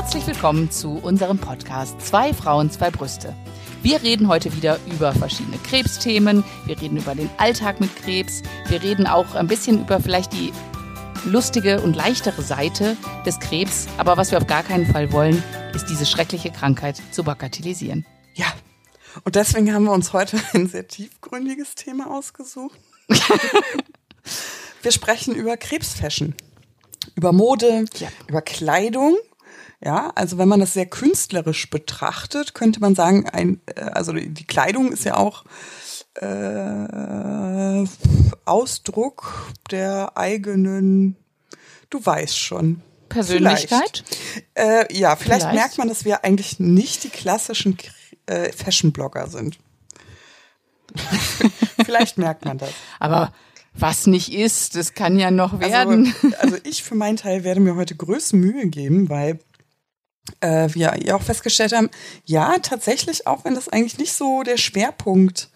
Herzlich willkommen zu unserem Podcast Zwei Frauen, zwei Brüste. Wir reden heute wieder über verschiedene Krebsthemen. Wir reden über den Alltag mit Krebs. Wir reden auch ein bisschen über vielleicht die lustige und leichtere Seite des Krebs. Aber was wir auf gar keinen Fall wollen, ist diese schreckliche Krankheit zu bagatellisieren. Ja. Und deswegen haben wir uns heute ein sehr tiefgründiges Thema ausgesucht. wir sprechen über Krebsfashion, über Mode, ja. über Kleidung. Ja, also wenn man das sehr künstlerisch betrachtet, könnte man sagen, ein, äh, also die Kleidung ist ja auch äh, Ausdruck der eigenen, du weißt schon. Persönlichkeit? Äh, ja, vielleicht, vielleicht, merkt man, dass wir eigentlich nicht die klassischen äh, Fashion-Blogger sind. vielleicht merkt man das. Aber was nicht ist, das kann ja noch also, werden. Also, also ich für meinen Teil werde mir heute größte Mühe geben, weil äh, wir ja auch festgestellt haben, ja, tatsächlich, auch wenn das eigentlich nicht so der Schwerpunkt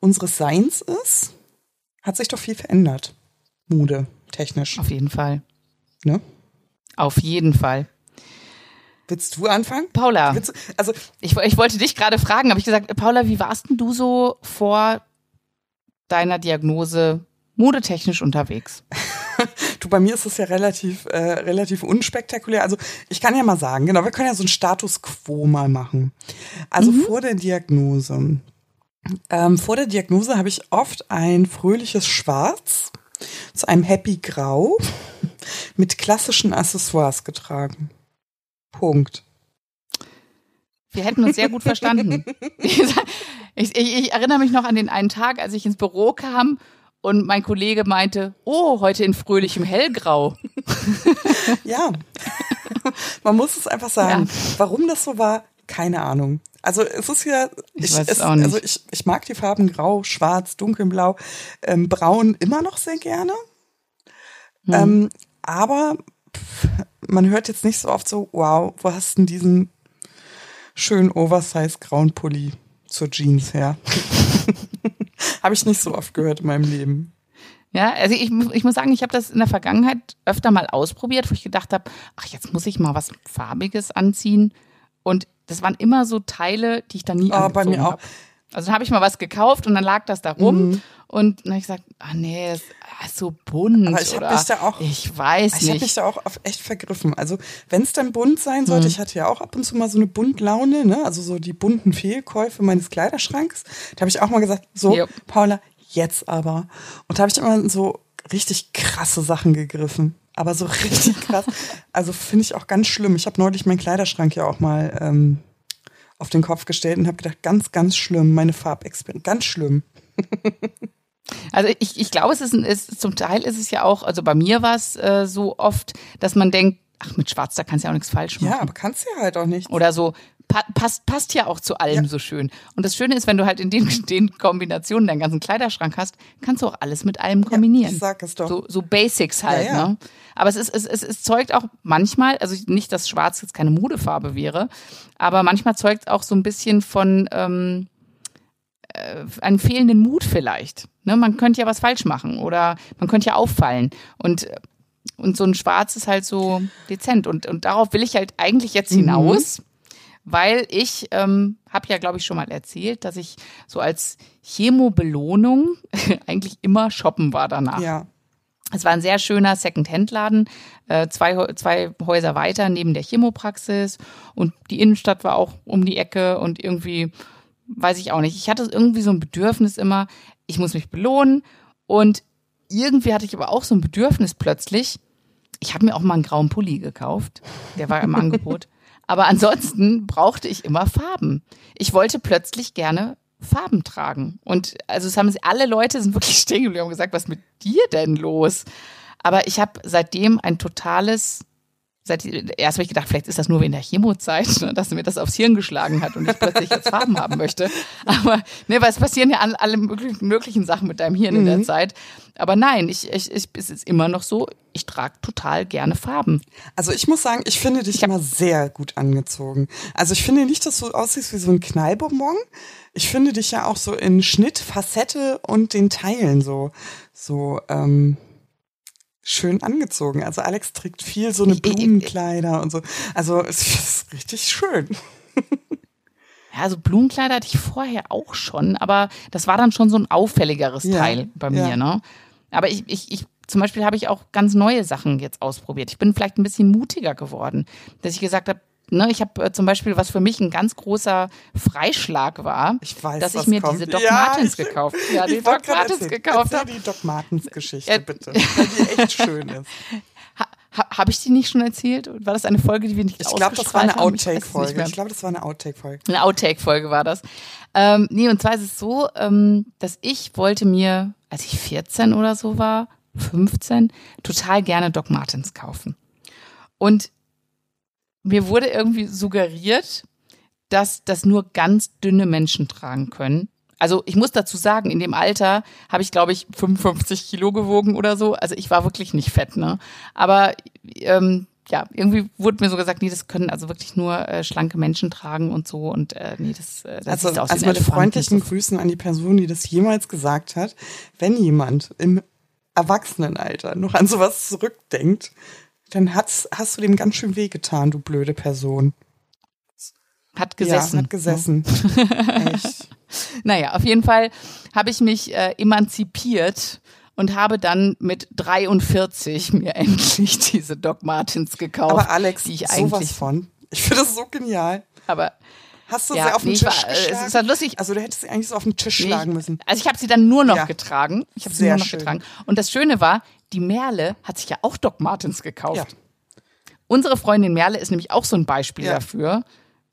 unseres Seins ist, hat sich doch viel verändert. Mode, technisch. Auf jeden Fall. Ne? Auf jeden Fall. Willst du anfangen? Paula. Du, also ich, ich wollte dich gerade fragen, habe ich gesagt, Paula, wie warst denn du so vor deiner Diagnose modetechnisch unterwegs? du, bei mir ist es ja relativ, äh, relativ unspektakulär. Also ich kann ja mal sagen, genau, wir können ja so ein Status quo mal machen. Also mhm. vor der Diagnose ähm, vor der Diagnose habe ich oft ein fröhliches Schwarz zu einem Happy Grau mit klassischen Accessoires getragen. Punkt. Wir hätten uns sehr gut verstanden. ich, ich, ich, erinnere mich noch an den einen Tag, als ich ins Büro kam und mein Kollege meinte, oh, heute in fröhlichem Hellgrau. ja, man muss es einfach sagen. Ja. Warum das so war, keine Ahnung. Also es ist ja, ich, ich weiß es, auch nicht. also ich, ich mag die Farben Grau, Schwarz, Dunkelblau, ähm, Braun immer noch sehr gerne. Hm. Ähm, aber pff, man hört jetzt nicht so oft so, wow, wo hast du denn diesen schönen Oversize grauen Pulli zur Jeans her? habe ich nicht so oft gehört in meinem Leben. Ja, also ich, ich muss sagen, ich habe das in der Vergangenheit öfter mal ausprobiert, wo ich gedacht habe, ach, jetzt muss ich mal was Farbiges anziehen. Und das waren immer so Teile, die ich dann nie oh, angezogen bei mir auch. Hab. Also dann habe ich mal was gekauft und dann lag das da rum mhm. und dann habe ich gesagt, ah nee, so bunt. Aber ich habe mich da auch, ich weiß ich nicht. Ich habe mich da auch auf echt vergriffen. Also wenn es dann bunt sein sollte, mhm. ich hatte ja auch ab und zu mal so eine Buntlaune, ne? also so die bunten Fehlkäufe meines Kleiderschranks. Da habe ich auch mal gesagt, so yep. Paula, jetzt aber. Und da habe ich immer so richtig krasse Sachen gegriffen aber so richtig krass. Also finde ich auch ganz schlimm. Ich habe neulich meinen Kleiderschrank ja auch mal ähm, auf den Kopf gestellt und habe gedacht, ganz, ganz schlimm, meine Farbexperimente, ganz schlimm. Also ich, ich glaube, es ist, ist zum Teil ist es ja auch, also bei mir war es äh, so oft, dass man denkt, ach, mit Schwarz, da kannst du ja auch nichts falsch machen. Ja, aber kannst du ja halt auch nicht. Oder so, pa passt, passt ja auch zu allem ja. so schön. Und das Schöne ist, wenn du halt in den, den Kombinationen deinen ganzen Kleiderschrank hast, kannst du auch alles mit allem kombinieren. Ja, ich sag es doch. So, so Basics halt, ja, ja. ne? Aber es ist, es, es, es zeugt auch manchmal, also nicht, dass Schwarz jetzt keine Modefarbe wäre, aber manchmal zeugt es auch so ein bisschen von ähm, äh, einen fehlenden Mut vielleicht. Ne? Man könnte ja was falsch machen oder man könnte ja auffallen. Und und so ein Schwarz ist halt so dezent. Und, und darauf will ich halt eigentlich jetzt mhm. hinaus, mhm. weil ich ähm, habe ja, glaube ich, schon mal erzählt, dass ich so als Chemo-Belohnung eigentlich immer shoppen war danach. Ja. Es war ein sehr schöner Second-Hand-Laden, äh, zwei, zwei Häuser weiter neben der Chemopraxis und die Innenstadt war auch um die Ecke und irgendwie, weiß ich auch nicht. Ich hatte irgendwie so ein Bedürfnis immer, ich muss mich belohnen und irgendwie hatte ich aber auch so ein Bedürfnis plötzlich, ich habe mir auch mal einen grauen Pulli gekauft. Der war im Angebot. Aber ansonsten brauchte ich immer Farben. Ich wollte plötzlich gerne Farben tragen. Und also es haben sie, alle Leute sind wirklich stehen geblieben und gesagt, was ist mit dir denn los? Aber ich habe seitdem ein totales seit, erst habe ich gedacht, vielleicht ist das nur wegen der Chemozeit, ne, dass mir das aufs Hirn geschlagen hat und ich plötzlich jetzt Farben haben möchte. Aber ne, weil es passieren ja alle, möglichen Sachen mit deinem Hirn mhm. in der mhm. Zeit. Aber nein, ich, ich, ich, es ist immer noch so, ich trage total gerne Farben. Also ich muss sagen, ich finde dich ich immer sehr gut angezogen. Also ich finde nicht, dass du aussiehst wie so ein Knallbonbon. Ich finde dich ja auch so in Schnitt, Facette und den Teilen so, so, ähm, schön angezogen. Also Alex trägt viel so eine Blumenkleider und so. Also es ist richtig schön. Ja, also Blumenkleider hatte ich vorher auch schon, aber das war dann schon so ein auffälligeres ja, Teil bei mir, ja. ne? Aber ich, ich, ich zum Beispiel habe ich auch ganz neue Sachen jetzt ausprobiert. Ich bin vielleicht ein bisschen mutiger geworden, dass ich gesagt habe, ne, ich habe äh, zum Beispiel, was für mich ein ganz großer Freischlag war, ich weiß, dass ich mir kommt. diese Doc ja, Martens ich, gekauft, ja, die Doc Martens gekauft habe. die Doc Martens Geschichte bitte, weil die echt schön ist. Ha, habe ich die nicht schon erzählt? War das eine Folge, die wir nicht Ich glaube, das war eine Outtake-Folge. Ich, ich glaube, das war eine Outtake-Folge. Eine Outtake-Folge war das. Ähm, nee, und zwar ist es so, ähm, dass ich wollte mir, als ich 14 oder so war, 15, total gerne Doc Martens kaufen. Und mir wurde irgendwie suggeriert, dass das nur ganz dünne Menschen tragen können. Also ich muss dazu sagen, in dem Alter habe ich, glaube ich, 55 Kilo gewogen oder so. Also ich war wirklich nicht fett, ne? Aber ähm, ja, irgendwie wurde mir so gesagt, nee, das können also wirklich nur äh, schlanke Menschen tragen und so und äh, nee, das, äh, das also, sieht aus also mit freundlichen so. Grüßen an die Person, die das jemals gesagt hat. Wenn jemand im Erwachsenenalter noch an sowas zurückdenkt, dann hat's, hast du dem ganz schön wehgetan, du blöde Person. Hat gesessen. Ja, hat gesessen. Echt. Naja, auf jeden Fall habe ich mich äh, emanzipiert und habe dann mit 43 mir endlich diese Doc Martens gekauft. Aber Alex, die ich sowas eigentlich von. Ich finde das so genial. Aber Hast du ja, sie auf den nee, Tisch war, geschlagen? Es ist halt lustig. Also du hättest sie eigentlich so auf den Tisch Nee, schlagen müssen. Also ich habe sie dann nur noch Ja. getragen. Ich habe sie nur noch schön. getragen. Und das Schöne war, die Merle hat sich ja auch Doc Martens gekauft. Ja. Unsere Freundin Merle ist nämlich auch so ein Beispiel Ja. dafür,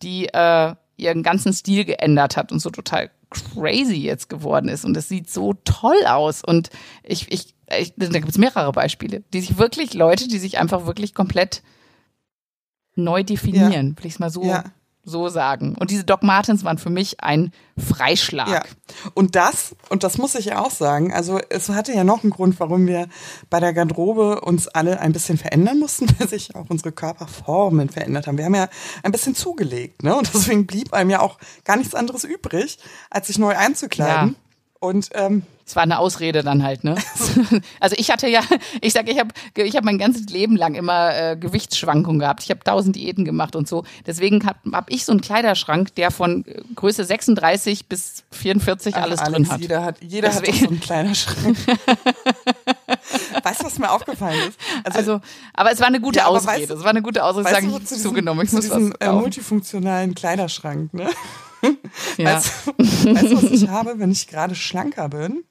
die äh, ihren ganzen Stil geändert hat und so total crazy jetzt geworden ist. Und es sieht so toll aus. Und ich, ich, ich da gibt es mehrere Beispiele, die sich wirklich, Leute, die sich einfach wirklich komplett neu definieren, will ich es mal so, Ja. So sagen. Und diese Doc Martens waren für mich ein Freischlag. Ja. Und das, und das muss ich ja auch sagen, also es hatte ja noch einen Grund, warum wir bei der Garderobe uns alle ein bisschen verändern mussten, weil sich auch unsere Körperformen verändert haben. Wir haben ja ein bisschen zugelegt, ne? Und deswegen blieb einem ja auch gar nichts anderes übrig, als sich neu einzukleiden. Ja. Und ähm, Es war eine Ausrede dann halt, ne? Also ich hatte ja, ich sage, ich habe ich hab mein ganzes Leben lang immer äh, Gewichtsschwankungen gehabt. Ich habe tausend Diäten gemacht und so. Deswegen habe hab ich so einen Kleiderschrank, der von äh, Größe 36 bis 44 alles Ach, drin Alex, hat. Jeder hat, jeder hat Deswegen- so einen kleinen Schrank. weißt du, was mir aufgefallen ist? Also, aber es war eine gute Ja, Ausrede. weißt es war eine gute Ausrede, weißt sagen, ich zu zugenommen. Ich zu muss diesem was äh, multifunktionalen Kleiderschrank, ne? Ja. Weißt, weißt du, was ich habe, wenn ich gerade schlanker bin?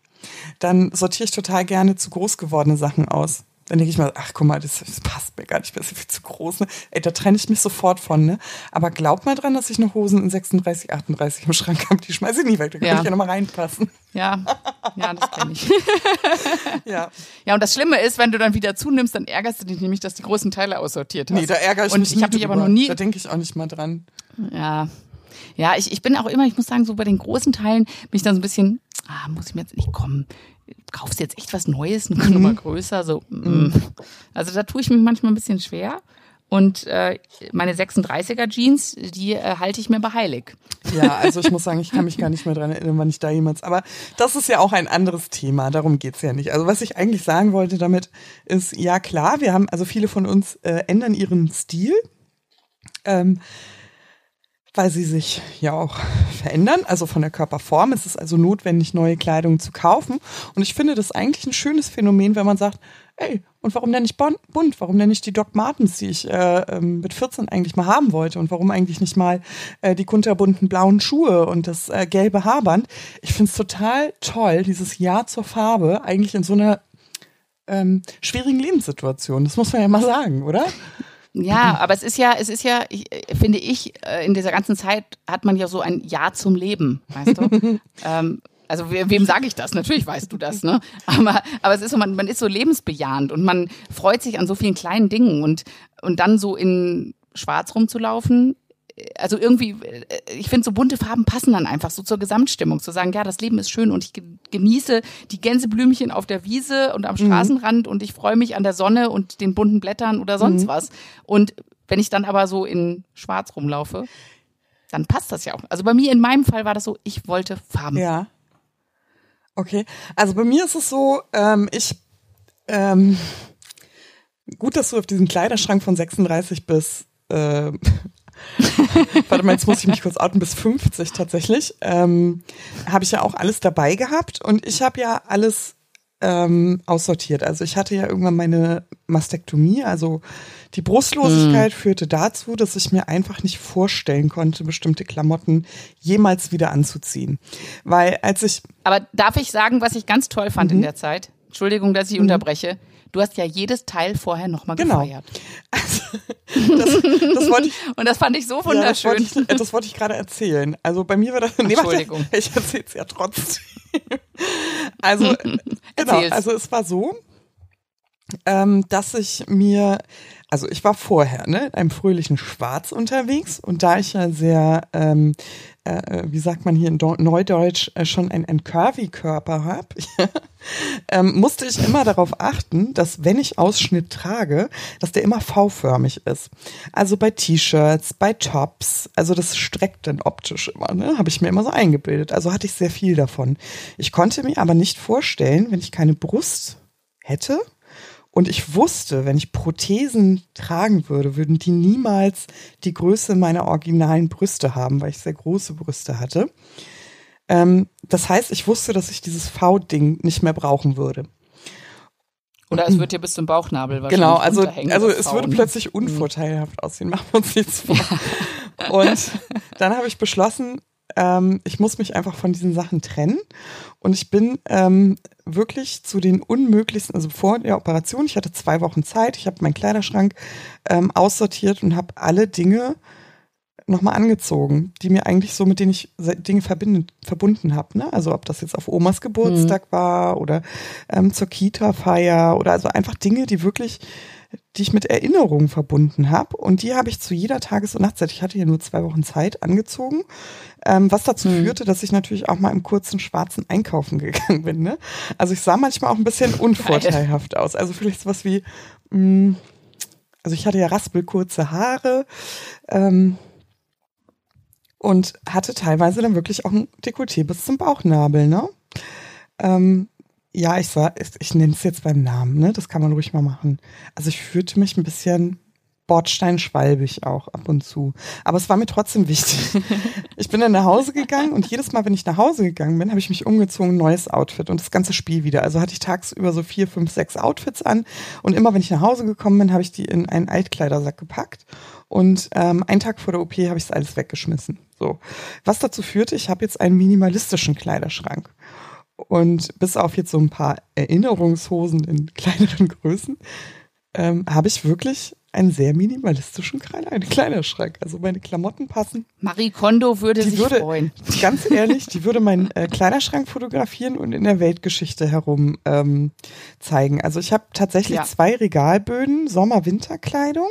Dann sortiere ich total gerne zu groß gewordene Sachen aus. Dann denke ich mal, ach guck mal, das, das passt mir gar nicht mehr, das ist viel zu groß. Ne? Ey, da trenne ich mich sofort von. Ne? Aber glaub mal dran, dass ich noch Hosen in 36, 38 im Schrank habe. Die schmeiße ich nie weg, da kann Ja. ich ja nochmal reinpassen. Ja, ja, das kenne ich. Ja. Ja, und das Schlimme ist, wenn du dann wieder zunimmst, dann ärgerst du dich nämlich, dass die großen Teile aussortiert hast. Nee, da ärgere ich und mich ich nie habe mich aber noch nie Da denke ich auch nicht mal dran. Ja. Ja, ich, ich bin auch immer, ich muss sagen, so bei den großen Teilen bin ich dann so ein bisschen, ah, muss ich mir jetzt nicht kommen. Kaufst du jetzt echt was Neues, eine Nummer Mhm. größer? So, mm. Also da tue ich mich manchmal ein bisschen schwer. Und äh, meine 36er Jeans, die äh, halte ich mir bei heilig. Ja, also ich muss sagen, ich kann mich gar nicht mehr dran erinnern, wann ich da jemals. Aber das ist ja auch ein anderes Thema, darum geht's ja nicht. Also was ich eigentlich sagen wollte damit ist, ja klar, wir haben, also viele von uns äh, ändern ihren Stil. Ähm, weil sie sich ja auch verändern, also von der Körperform. Es ist also notwendig, neue Kleidung zu kaufen. Und ich finde das eigentlich ein schönes Phänomen, wenn man sagt, ey, und warum denn nicht bunt? Warum denn nicht die Doc Martens, die ich äh, ähm, mit 14 eigentlich mal haben wollte? Und warum eigentlich nicht mal äh, die kunterbunten blauen Schuhe und das äh, gelbe Haarband? Ich finde es total toll, dieses Ja zur Farbe eigentlich in so einer ähm, schwierigen Lebenssituation. Das muss man ja mal sagen, oder? Ja, aber es ist ja, es ist ja, ich, äh, finde ich, äh, in dieser ganzen Zeit hat man ja so ein Ja zum Leben, weißt du? ähm, also we- wem sage ich das? Natürlich weißt du das, ne? Aber, aber es ist so, man, man ist so lebensbejahend und man freut sich an so vielen kleinen Dingen und, und dann so in Schwarz rumzulaufen. Also irgendwie, äh, ich finde, so bunte Farben passen dann einfach so zur Gesamtstimmung. Zu sagen, ja, das Leben ist schön und ich ge- genieße die Gänseblümchen auf der Wiese und am Straßenrand und ich freue mich an der Sonne und den bunten Blättern oder sonst was. Und wenn ich dann aber so in Schwarz rumlaufe, dann passt das ja auch. Also bei mir in meinem Fall war das so, ich wollte Farben. Ja. Okay. Also bei mir ist es so, ähm, ich, ähm, Gut, dass du auf diesen Kleiderschrank von 36 bis äh, warte mal, jetzt muss ich mich kurz outen, bis 50 tatsächlich, ähm, habe ich ja auch alles dabei gehabt und ich habe ja alles ähm, aussortiert. Also ich hatte ja irgendwann meine Mastektomie, also die Brustlosigkeit hm. führte dazu, dass ich mir einfach nicht vorstellen konnte, bestimmte Klamotten jemals wieder anzuziehen. Weil als ich. Aber darf ich sagen, was ich ganz toll fand mhm. in der Zeit? Entschuldigung, dass ich mhm. unterbreche. Du hast ja jedes Teil vorher nochmal genau. gefeiert. Also, das, das wollte ich, Und das fand ich so wunderschön. Ja, das wollte ich, äh, das wollte ich gerade erzählen. Also bei mir war das. Nee, Entschuldigung. Ich erzähle es ja trotzdem. Also, genau, also es war so, ähm, dass ich mir, also ich war vorher ne, in einem fröhlichen Schwarz unterwegs und da ich ja sehr, ähm, äh, wie sagt man hier in Neudeutsch, äh, schon ein, ein Curvy-Körper habe, ähm, musste ich immer darauf achten, dass wenn ich Ausschnitt trage, dass der immer V-förmig ist. Also bei T-Shirts, bei Tops, also das streckt dann optisch immer, ne? habe ich mir immer so eingebildet. Also hatte ich sehr viel davon. Ich konnte mir aber nicht vorstellen, wenn ich keine Brust hätte, und ich wusste, wenn ich Prothesen tragen würde, würden die niemals die Größe meiner originalen Brüste haben, weil ich sehr große Brüste hatte. Ähm, das heißt, ich wusste, dass ich dieses V-Ding nicht mehr brauchen würde. Oder es wird dir bis zum Bauchnabel wahrscheinlich Genau, also, also es würde plötzlich mhm. unvorteilhaft aussehen, machen wir uns nichts vor. Ja. Und dann habe ich beschlossen, ähm, ich muss mich einfach von diesen Sachen trennen. Und ich bin ähm, wirklich zu den unmöglichsten, also vor der Operation, ich hatte zwei Wochen Zeit, ich habe meinen Kleiderschrank ähm, aussortiert und habe alle Dinge nochmal angezogen, die mir eigentlich so, mit denen ich Dinge verbinden, verbunden habe. Ne? Also ob das jetzt auf Omas Geburtstag mhm. war oder ähm, zur Kita-Feier oder also einfach Dinge, die wirklich die ich mit Erinnerungen verbunden habe. Und die habe ich zu jeder Tages- und Nachtzeit, ich hatte hier nur zwei Wochen Zeit, angezogen. Ähm, was dazu hm. führte, dass ich natürlich auch mal im kurzen schwarzen Einkaufen gegangen bin. Ne? Also ich sah manchmal auch ein bisschen unvorteilhaft aus. Also vielleicht sowas wie, mh, mm, also ich hatte ja raspelkurze Haare. Ähm, und hatte teilweise dann wirklich auch ein Dekolleté bis zum Bauchnabel, ne? Ähm, ja, ich sag, ich nenne es jetzt beim Namen, ne? Das kann man ruhig mal machen. Also ich fühlte mich ein bisschen bordsteinschwalbig auch ab und zu. Aber es war mir trotzdem wichtig. Ich bin dann nach Hause gegangen und jedes Mal, wenn ich nach Hause gegangen bin, habe ich mich umgezogen, neues Outfit und das ganze Spiel wieder. Also hatte ich tagsüber so vier, fünf, sechs Outfits an und immer, wenn ich nach Hause gekommen bin, habe ich die in einen Altkleidersack gepackt und ähm, einen Tag vor der OP habe ich es alles weggeschmissen. So, was dazu führte, ich habe jetzt einen minimalistischen Kleiderschrank. Und bis auf jetzt so ein paar Erinnerungshosen in kleineren Größen, ähm, habe ich wirklich einen sehr minimalistischen Kleiderschrank. Also meine Klamotten passen. Marie Kondo würde die sich würde, freuen. Ganz ehrlich, die würde meinen äh, Kleiderschrank fotografieren und in der Weltgeschichte herum ähm, zeigen. Also ich habe tatsächlich ja. zwei Regalböden, Sommer-Winterkleidung.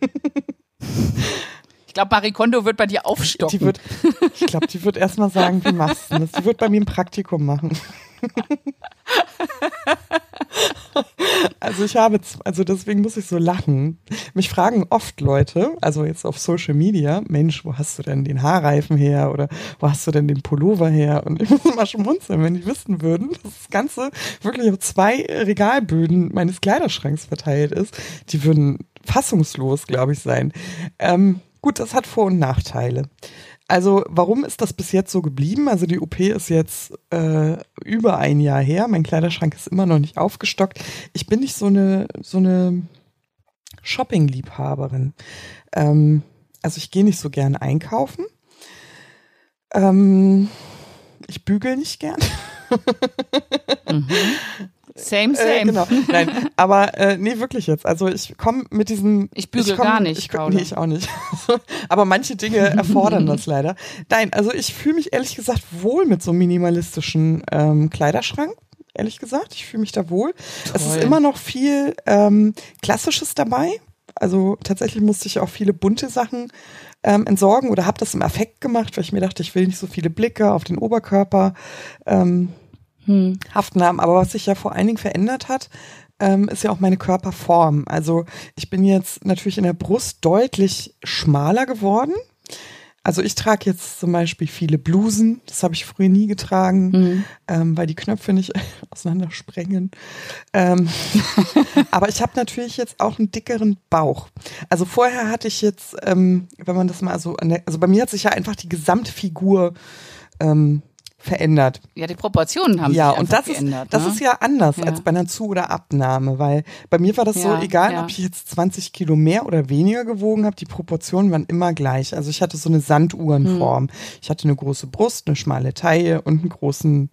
Ich glaube, Marie Kondo wird bei dir aufstocken. Die wird, ich glaube, die wird erstmal sagen, wie machst du das? Die wird bei mir ein Praktikum machen. Also ich habe, also deswegen muss ich so lachen. Mich fragen oft Leute, also jetzt auf Social Media, Mensch, wo hast du denn den Haarreifen her oder wo hast du denn den Pullover her? Und ich muss immer schmunzeln, wenn die wissen würden, dass das Ganze wirklich auf zwei Regalböden meines Kleiderschranks verteilt ist. Die würden fassungslos, glaube ich, sein. Ähm, Gut, das hat Vor- und Nachteile. Also warum ist das bis jetzt so geblieben? Also die OP ist jetzt äh, über ein Jahr her. Mein Kleiderschrank ist immer noch nicht aufgestockt. Ich bin nicht so eine so eine Shopping-Liebhaberin. Ähm, also ich gehe nicht so gern einkaufen. Ähm, ich bügel nicht gern. mhm. Same, same. Äh, genau. Nein, aber äh, nee, wirklich jetzt. Also ich komme mit diesem. Ich bügel ich komm, gar nicht. Ich, nee, ich auch nicht. aber manche Dinge erfordern das leider. Nein, also ich fühle mich ehrlich gesagt wohl mit so einem minimalistischen ähm, Kleiderschrank. Ehrlich gesagt, ich fühle mich da wohl. Toll. Es ist immer noch viel ähm, Klassisches dabei. Also tatsächlich musste ich auch viele bunte Sachen ähm, entsorgen oder habe das im Affekt gemacht, weil ich mir dachte, ich will nicht so viele Blicke auf den Oberkörper. Ähm, hm. haften haben. Aber was sich ja vor allen Dingen verändert hat, ähm, ist ja auch meine Körperform. Also ich bin jetzt natürlich in der Brust deutlich schmaler geworden. Also ich trage jetzt zum Beispiel viele Blusen, das habe ich früher nie getragen, mhm. ähm, weil die Knöpfe nicht auseinandersprengen. Ähm, aber ich habe natürlich jetzt auch einen dickeren Bauch. Also vorher hatte ich jetzt, ähm, wenn man das mal so, also bei mir hat sich ja einfach die Gesamtfigur ähm, verändert. Ja, die Proportionen haben ja, sich und das geändert. Ist, das ne? ist ja anders ja. als bei einer Zu- oder Abnahme, weil bei mir war das ja, so, egal ja. ob ich jetzt 20 Kilo mehr oder weniger gewogen habe, die Proportionen waren immer gleich. Also ich hatte so eine Sanduhrenform. Hm. Ich hatte eine große Brust, eine schmale Taille und einen großen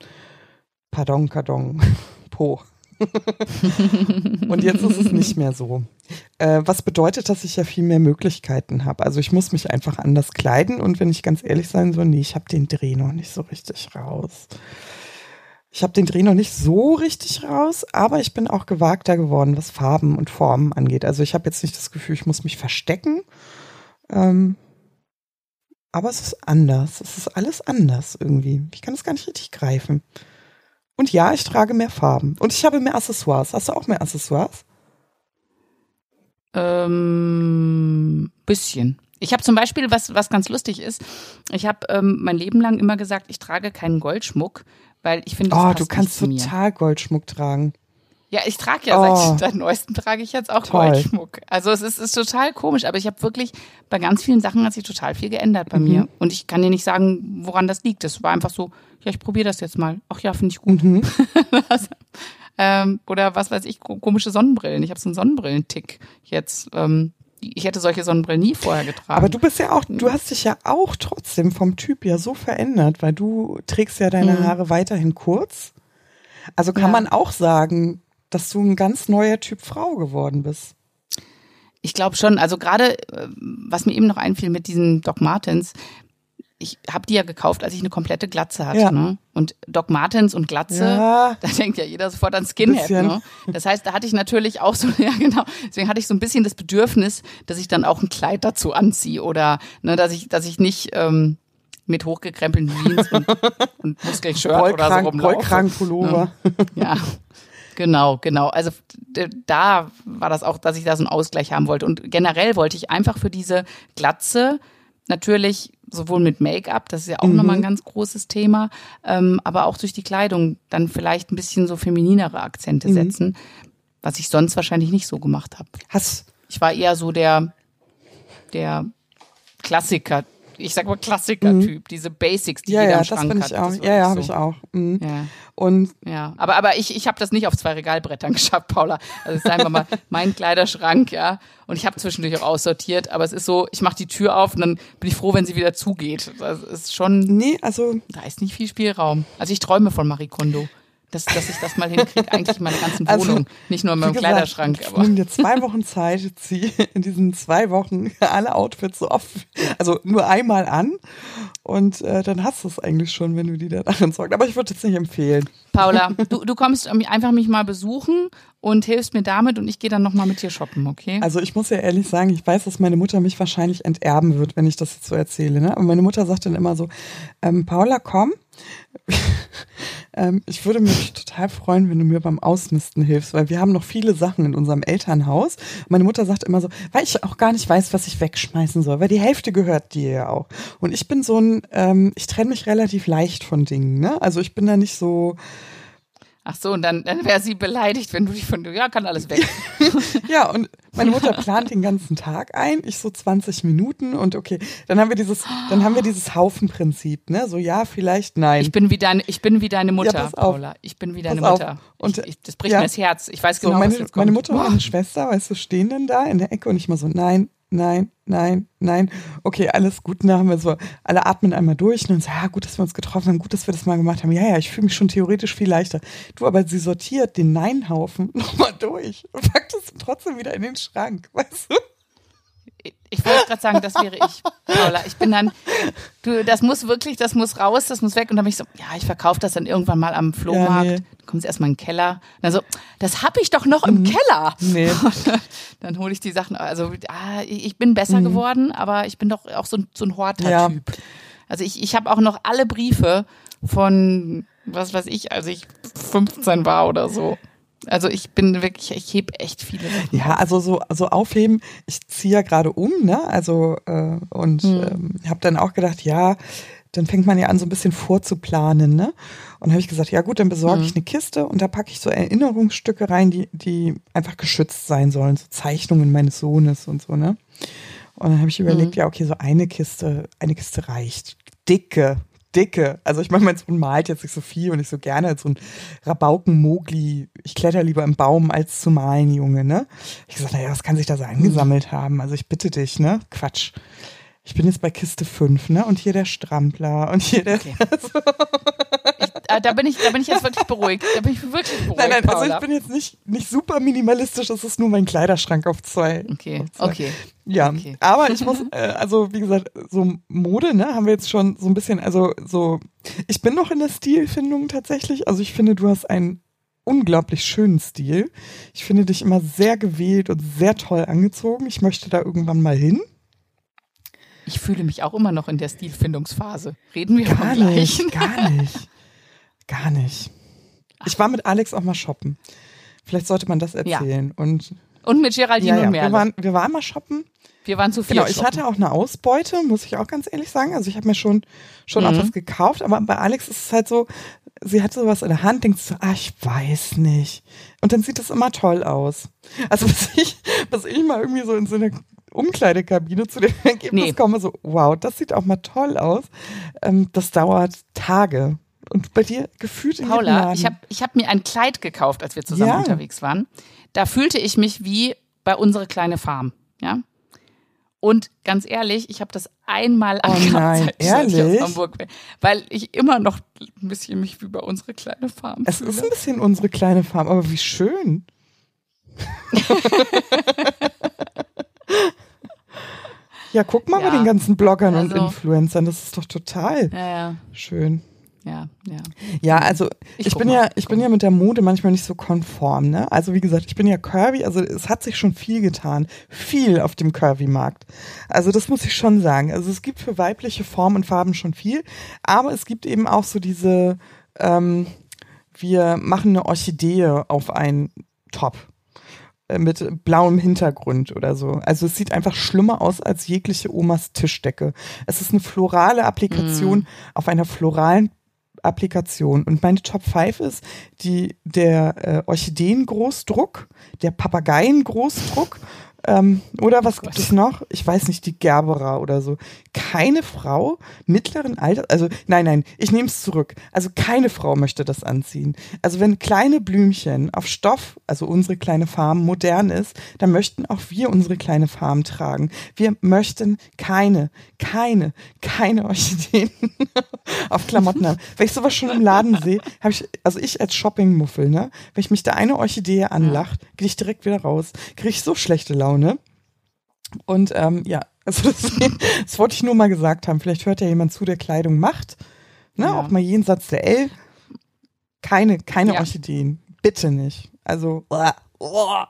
Pardon, Pardon, Po. und jetzt ist es nicht mehr so. Äh, was bedeutet, dass ich ja viel mehr Möglichkeiten habe. Also ich muss mich einfach anders kleiden und wenn ich ganz ehrlich sein soll, nee, ich habe den Dreh noch nicht so richtig raus. Ich habe den Dreh noch nicht so richtig raus, aber ich bin auch gewagter geworden, was Farben und Formen angeht. Also ich habe jetzt nicht das Gefühl, ich muss mich verstecken. Ähm, aber es ist anders. Es ist alles anders irgendwie. Ich kann es gar nicht richtig greifen. Und ja, ich trage mehr Farben. Und ich habe mehr Accessoires. Hast du auch mehr Accessoires? Ähm, bisschen. Ich habe zum Beispiel, was, was ganz lustig ist, ich habe ähm, mein Leben lang immer gesagt, ich trage keinen Goldschmuck, weil ich finde, Oh, du kannst total Goldschmuck tragen. Ja, ich trage ja oh. seit, seit neuestem trage ich jetzt auch Toll. Goldschmuck. Also es ist, ist total komisch, aber ich habe wirklich bei ganz vielen Sachen hat sich total viel geändert bei mhm. mir. Und ich kann dir nicht sagen, woran das liegt. Das war einfach so, ja, ich probiere das jetzt mal. Ach ja, finde ich gut. Mhm. ähm, oder was weiß ich, komische Sonnenbrillen. Ich habe so einen Sonnenbrillentick jetzt. Ähm, ich hätte solche Sonnenbrillen nie vorher getragen. Aber du bist ja auch, du hast dich ja auch trotzdem vom Typ ja so verändert, weil du trägst ja deine mhm. Haare weiterhin kurz. Also kann ja. man auch sagen, dass du ein ganz neuer Typ Frau geworden bist. Ich glaube schon. Also gerade, äh, was mir eben noch einfiel mit diesen Doc Martens, ich habe die ja gekauft, als ich eine komplette Glatze hatte. Ja. Ne? Und Doc Martens und Glatze, ja. da denkt ja jeder sofort an Skinhead. Ne? Das heißt, da hatte ich natürlich auch so, ja genau, deswegen hatte ich so ein bisschen das Bedürfnis, dass ich dann auch ein Kleid dazu anziehe oder ne, dass ich, dass ich nicht ähm, mit hochgekrempelten Jeans und, und Muskelshirt oder so rumlaufe. Rollkragenpullover. Ne? Ja. Genau, genau. Also da war das auch, dass ich da so einen Ausgleich haben wollte. Und generell wollte ich einfach für diese Glatze natürlich sowohl mit Make-up, das ist ja auch mhm. nochmal ein ganz großes Thema, ähm, aber auch durch die Kleidung dann vielleicht ein bisschen so femininere Akzente mhm. setzen, was ich sonst wahrscheinlich nicht so gemacht habe. Ich war eher so der, der Klassiker ich sag mal Klassiker-Typ, mhm. diese Basics, die ja, jeder ja, im Schrank das hat. Ich auch. Ja, ja, so. habe ich auch. Mhm. Ja. Und ja, aber aber ich ich habe das nicht auf zwei Regalbrettern geschafft, Paula. Also sagen wir mal mein Kleiderschrank, ja. Und ich habe zwischendurch auch aussortiert, aber es ist so, ich mache die Tür auf und dann bin ich froh, wenn sie wieder zugeht. Das ist schon Nee, also da ist nicht viel Spielraum. Also ich träume von Marie Kondo dass, dass ich das mal hinkriege, eigentlich in meiner ganzen Wohnung, also, nicht nur in meinem gesagt, Kleiderschrank. Aber. Nimm dir zwei Wochen Zeit, zieh in diesen zwei Wochen alle Outfits so oft, also nur einmal an und äh, dann hast du es eigentlich schon, wenn du die dann ansorgst. Aber ich würde es nicht empfehlen. Paula, du, du kommst einfach mich mal besuchen und hilfst mir damit und ich gehe dann nochmal mit dir shoppen, okay? Also ich muss ja ehrlich sagen, ich weiß, dass meine Mutter mich wahrscheinlich enterben wird, wenn ich das jetzt so erzähle. Ne? Aber meine Mutter sagt dann immer so, ähm, Paula, komm. ähm, ich würde mich total freuen, wenn du mir beim Ausmisten hilfst, weil wir haben noch viele Sachen in unserem Elternhaus. Meine Mutter sagt immer so, weil ich auch gar nicht weiß, was ich wegschmeißen soll, weil die Hälfte gehört dir ja auch. Und ich bin so ein, ähm, ich trenne mich relativ leicht von Dingen. Ne? Also ich bin da nicht so Ach so, und dann, dann wäre sie beleidigt, wenn du dich von, ja, kann alles weg. ja, und meine Mutter plant den ganzen Tag ein, ich so 20 Minuten und okay, dann haben wir dieses, dann haben wir dieses Haufenprinzip, ne, so ja, vielleicht nein. Ich bin wie deine, ich bin wie deine Mutter, ja, Paula. Ich bin wie deine pass Mutter. Auf. Und ich, ich, das bricht ja. mir das Herz. Ich weiß genau, so, meine, was jetzt kommt. Meine Mutter und meine Schwester, weißt du, stehen dann da in der Ecke und ich mal so, nein, nein, nein, nein. Okay, alles gut. Und dann haben wir so, alle atmen einmal durch und dann so, ja, gut, dass wir uns getroffen haben, gut, dass wir das mal gemacht haben. Ja, ja, ich fühle mich schon theoretisch viel leichter. Du, aber sie sortiert den Nein-Haufen nochmal durch und packt es trotzdem wieder in den Schrank, weißt du? Ich wollte gerade sagen, das wäre ich, Paula. Ich bin dann, du, das muss wirklich, das muss raus, das muss weg. Und dann bin ich so, ja, ich verkaufe das dann irgendwann mal am Flohmarkt. Ja, nee. Dann kommt es erstmal in den Keller. Und dann so, das habe ich doch noch im mhm. Keller. Nee. Dann, dann hole ich die Sachen. Also ah, ich bin besser mhm. geworden, aber ich bin doch auch so ein, so ein Horter-Typ. Ja. Also ich, ich habe auch noch alle Briefe von, was weiß ich, als ich 15 war oder so. Also ich bin wirklich, ich hebe echt viele. Sachen Ja, also so, so aufheben. Ich ziehe ja gerade um, ne? Also äh, und Hm. ähm, habe dann auch gedacht, ja, dann fängt man ja an, so ein bisschen vorzuplanen, ne? Und habe ich gesagt, ja gut, dann besorge Hm. ich eine Kiste und da packe ich so Erinnerungsstücke rein, die, die einfach geschützt sein sollen, so Zeichnungen meines Sohnes und so, ne? Und dann habe ich überlegt, Mhm. ja, okay, so eine Kiste, eine Kiste reicht. Dicke, dicke. Also ich meine, mein Sohn malt jetzt nicht so viel und nicht so gerne als so ein Rabauken-Mogli. Ich kletter lieber im Baum als zu malen, Junge, ne? Ich gesagt, naja, was kann sich da so angesammelt haben? Also ich bitte dich, ne? Quatsch. Ich bin jetzt bei Kiste 5, ne? Und hier der Strampler und hier der. Okay. Äh, da, bin ich, da bin ich jetzt wirklich beruhigt. Da bin ich wirklich beruhigt. Nein, nein, also Paula. ich bin jetzt nicht, nicht super minimalistisch, es ist nur mein Kleiderschrank auf zwei. Okay, auf zwei. okay. Ja, Okay. aber ich muss, äh, also wie gesagt, so Mode, ne, haben wir jetzt schon so ein bisschen, also so, ich bin noch in der Stilfindung tatsächlich. Also ich finde, du hast einen unglaublich schönen Stil. Ich finde dich immer sehr gewählt und sehr toll angezogen. Ich möchte da irgendwann mal hin. Ich fühle mich auch immer noch in der Stilfindungsphase. Reden wir Gar vom Gleichen? nicht, gar nicht, gar nicht. Ich war mit Alex auch mal shoppen. Vielleicht sollte man das erzählen. Und Und mit Geraldine ja, ja, und wir Merle. waren, wir waren mal shoppen. wir waren zu viel. Genau, ich hatte auch eine Ausbeute, muss ich auch ganz ehrlich sagen. Also ich habe mir schon, schon auch Mhm. was gekauft, aber bei Alex ist es halt so, sie hat sowas in der Hand, denkt so, ah, ich weiß nicht. Und dann sieht es immer toll aus. Also bis ich, bis ich mal irgendwie so in so eine Umkleidekabine zu dem Ergebnis Nee. komme, so, wow, das sieht auch mal toll aus. Ähm, das dauert Tage. Und bei dir gefühlt in Paula, ich habe ich hab mir ein Kleid gekauft, als wir zusammen Ja. unterwegs waren. Da fühlte ich mich wie bei unsere kleine Farm. Ja. Und ganz ehrlich, ich habe das einmal Oh angehabt, nein, seit ich- ehrlich? aus Hamburg bin, weil ich immer noch ein bisschen mich wie bei unsere kleine Farm es fühle. ist ein bisschen unsere kleine Farm, aber wie schön. ja, guck mal Ja. bei den ganzen Bloggern und Also- Influencern, das ist doch total ja, ja, schön. Ja, ja. Ja, also Ich ich, bin mal, ja, ich bin ja mit der Mode manchmal nicht so konform, ne? Also wie gesagt, ich bin ja curvy, also es hat sich schon viel getan, viel auf dem Curvy-Markt. Also das muss ich schon sagen. Also es gibt für weibliche Formen und Farben schon viel, aber es gibt eben auch so diese, ähm, wir machen eine Orchidee auf einen Top äh, mit blauem Hintergrund oder so. Also es sieht einfach schlimmer aus als jegliche Omas Tischdecke. Es ist eine florale Applikation auf einer floralen Applikation. Und meine Top 5 ist die, der äh, Orchideen-Großdruck, der Papageien-Großdruck ähm, oder was gibt es noch? Ich weiß nicht, die Gerbera oder so. Keine Frau mittleren Alters, also nein, nein, ich nehme es zurück. Also keine Frau möchte das anziehen. Also wenn kleine Blümchen auf Stoff, also unsere kleine Farm modern ist, dann möchten auch wir unsere kleine Farm tragen. Wir möchten keine, keine, keine Orchideen auf Klamotten haben. Wenn ich sowas schon im Laden sehe, habe ich, also ich als Shoppingmuffel, ne, wenn ich mich da eine Orchidee anlacht, gehe ich direkt wieder raus, kriege ich so schlechte Laune. Und ähm, ja, also das, das wollte ich nur mal gesagt haben. Vielleicht hört ja jemand zu, der Kleidung macht. Ne, Ja. auch mal jenseits der L. Keine, keine Ja. Orchideen. Bitte nicht. Also, uah, uah.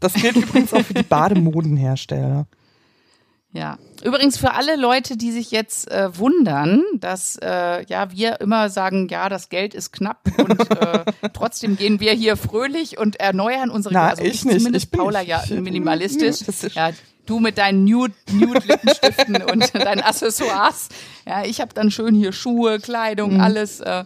das gilt übrigens auch für die Bademodenhersteller. Ja. Übrigens für alle Leute, die sich jetzt äh, wundern, dass äh, ja wir immer sagen, ja, das Geld ist knapp und äh, trotzdem gehen wir hier fröhlich und erneuern unsere Na, also ich nicht. zumindest Ich bin Paula ja minimalistisch. minimalistisch. Ja, du mit deinen Nude, Nude Lippenstiften und deinen Accessoires. Ja, ich habe dann schön hier Schuhe, Mhm. Kleidung, alles. Äh,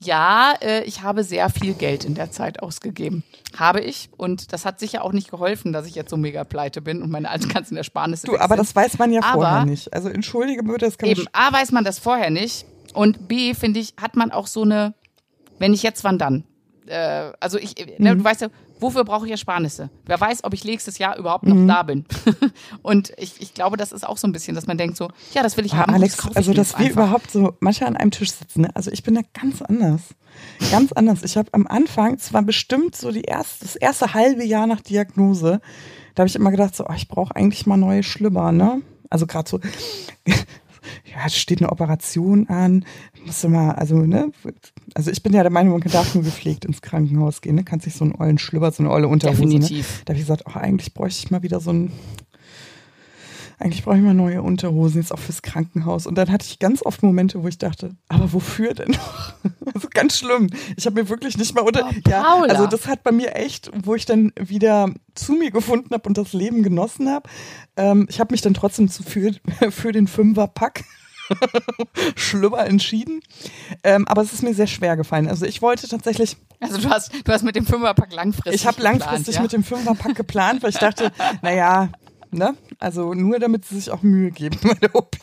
ja, äh, ich habe sehr viel Geld in der Zeit ausgegeben. Habe ich. Und das hat sicher auch nicht geholfen, dass ich jetzt so mega pleite bin und meine alten ganzen Ersparnisse Du, aber sind. das weiß man ja Aber- vorher nicht. Also entschuldige bitte, das kann Eben, ich. A, weiß man das vorher nicht. Und B, finde ich, hat man auch so eine, wenn nicht jetzt, wann dann? Äh, also ich, ne, Mhm. du weißt ja, wofür brauche ich Ersparnisse? Wer weiß, ob ich nächstes Jahr überhaupt noch Mhm. da bin. und ich, ich glaube, das ist auch so ein bisschen, dass man denkt so, ja, das will ich Ah, haben. Alex, das also dass wir einfach. überhaupt so manchmal an einem Tisch sitzen. Ne? Also ich bin da ganz anders. Ganz anders. Ich habe am Anfang, es war bestimmt so die erste, das erste halbe Jahr nach Diagnose, da habe ich immer gedacht, so, oh, ich brauche eigentlich mal neue Schlüpper, ne? Also gerade so, ja, steht eine Operation an, musst du mal, also, ne? Also ich bin ja der Meinung, man darf nur gepflegt ins Krankenhaus gehen, ne? Kannst sich so einen ollen Schlüpper, so eine olle Unterhose. Ne? Definitiv. Da habe ich gesagt, oh, eigentlich bräuchte ich mal wieder so ein eigentlich brauche ich mal neue Unterhosen, jetzt auch fürs Krankenhaus. Und dann hatte ich ganz oft Momente, wo ich dachte, aber wofür denn noch? Also ganz schlimm. Ich habe mir wirklich nicht mal unter. Oh, ja, also das hat bei mir echt, wo ich dann wieder zu mir gefunden habe und das Leben genossen habe. Ähm, ich habe mich dann trotzdem zu für, für den Fünferpack Schlüpper entschieden. Ähm, aber es ist mir sehr schwer gefallen. Also ich wollte tatsächlich. Also du hast, du hast mit dem Fünferpack langfristig. Ich habe langfristig ja? mit dem Fünferpack geplant, weil ich dachte, naja, ne? Also nur damit sie sich auch Mühe geben bei der OP.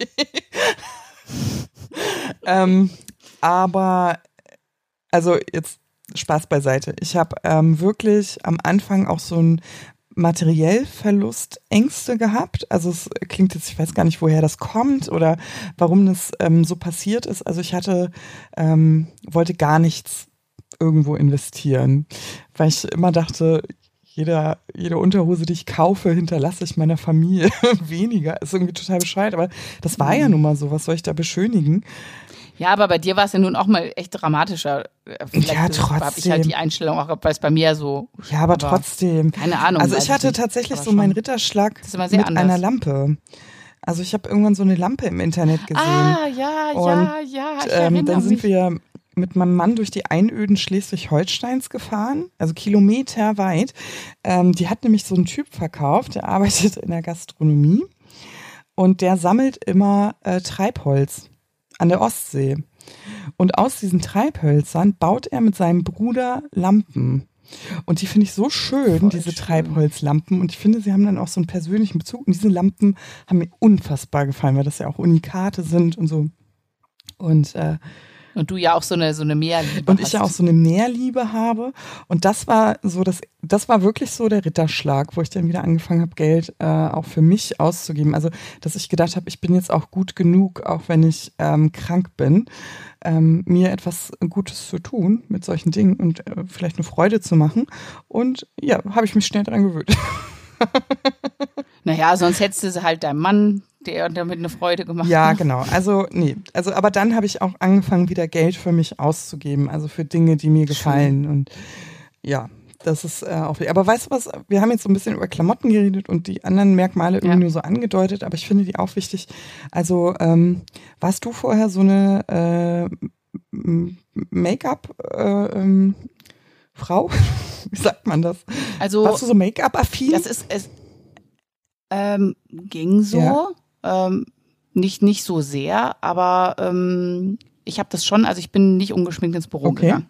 ähm, aber also jetzt Spaß beiseite. Ich habe ähm, wirklich am Anfang auch so ein materiell Verlustängste gehabt. Also es klingt jetzt, ich weiß gar nicht, woher das kommt oder warum das ähm, so passiert ist. Also ich hatte, ähm, wollte gar nichts irgendwo investieren, weil ich immer dachte, jeder, jede Unterhose, die ich kaufe, hinterlasse ich meiner Familie weniger. Ist irgendwie total bescheuert, aber das war ja mhm. nun mal so. Was soll ich da beschönigen? Ja, aber bei dir war es ja nun auch mal echt dramatischer. Äh, vielleicht ja, trotzdem. habe ich halt die Einstellung auch, weil es bei mir so. Ja, aber, aber, trotzdem. Keine Ahnung. Also ich hatte tatsächlich so meinen Ritterschlag mit anders. einer Lampe. Also ich habe irgendwann so eine Lampe im Internet gesehen. Ah, ja, und, ja, ja. Ich ähm, dann sind mich. wir mit meinem Mann durch die Einöden Schleswig-Holsteins gefahren, also Kilometer weit. Ähm, die hat nämlich so einen Typ verkauft, der arbeitet in der Gastronomie und der sammelt immer äh, Treibholz an der Ostsee. Und aus diesen Treibhölzern baut er mit seinem Bruder Lampen. Und die finde ich so schön, Voll diese schön. Treibholzlampen. Und ich finde, sie haben dann auch so einen persönlichen Bezug. Und diese Lampen haben mir unfassbar gefallen, weil das ja auch Unikate sind und so. Und äh, und du ja auch so eine, so eine Mehrliebe Und ich ja auch so eine Mehrliebe habe. Und das war so, das, das war wirklich so der Ritterschlag, wo ich dann wieder angefangen habe, Geld äh, auch für mich auszugeben. Also, dass ich gedacht habe, ich bin jetzt auch gut genug, auch wenn ich ähm, krank bin, ähm, mir etwas Gutes zu tun mit solchen Dingen und äh, vielleicht eine Freude zu machen. Und ja, habe ich mich schnell dran gewöhnt. naja, sonst hättest du halt deinem Mann der damit eine Freude gemacht. Ja, genau. Also nee, also aber dann habe ich auch angefangen, wieder Geld für mich auszugeben, also für Dinge, die mir gefallen Schön. und ja. Das ist äh, auch. Aber weißt du was? Wir haben jetzt so ein bisschen über Klamotten geredet und die anderen Merkmale irgendwie ja. nur so angedeutet, aber ich finde die auch wichtig. Also, ähm, warst du vorher so eine äh, Make-up äh, ähm, Frau? Wie sagt man das? Also, warst du so Make-up-affin? Das ist es ähm, ging so. Ja. Ähm, nicht, nicht so sehr, aber ähm, ich habe das schon, also ich bin nicht ungeschminkt ins Büro okay. gegangen.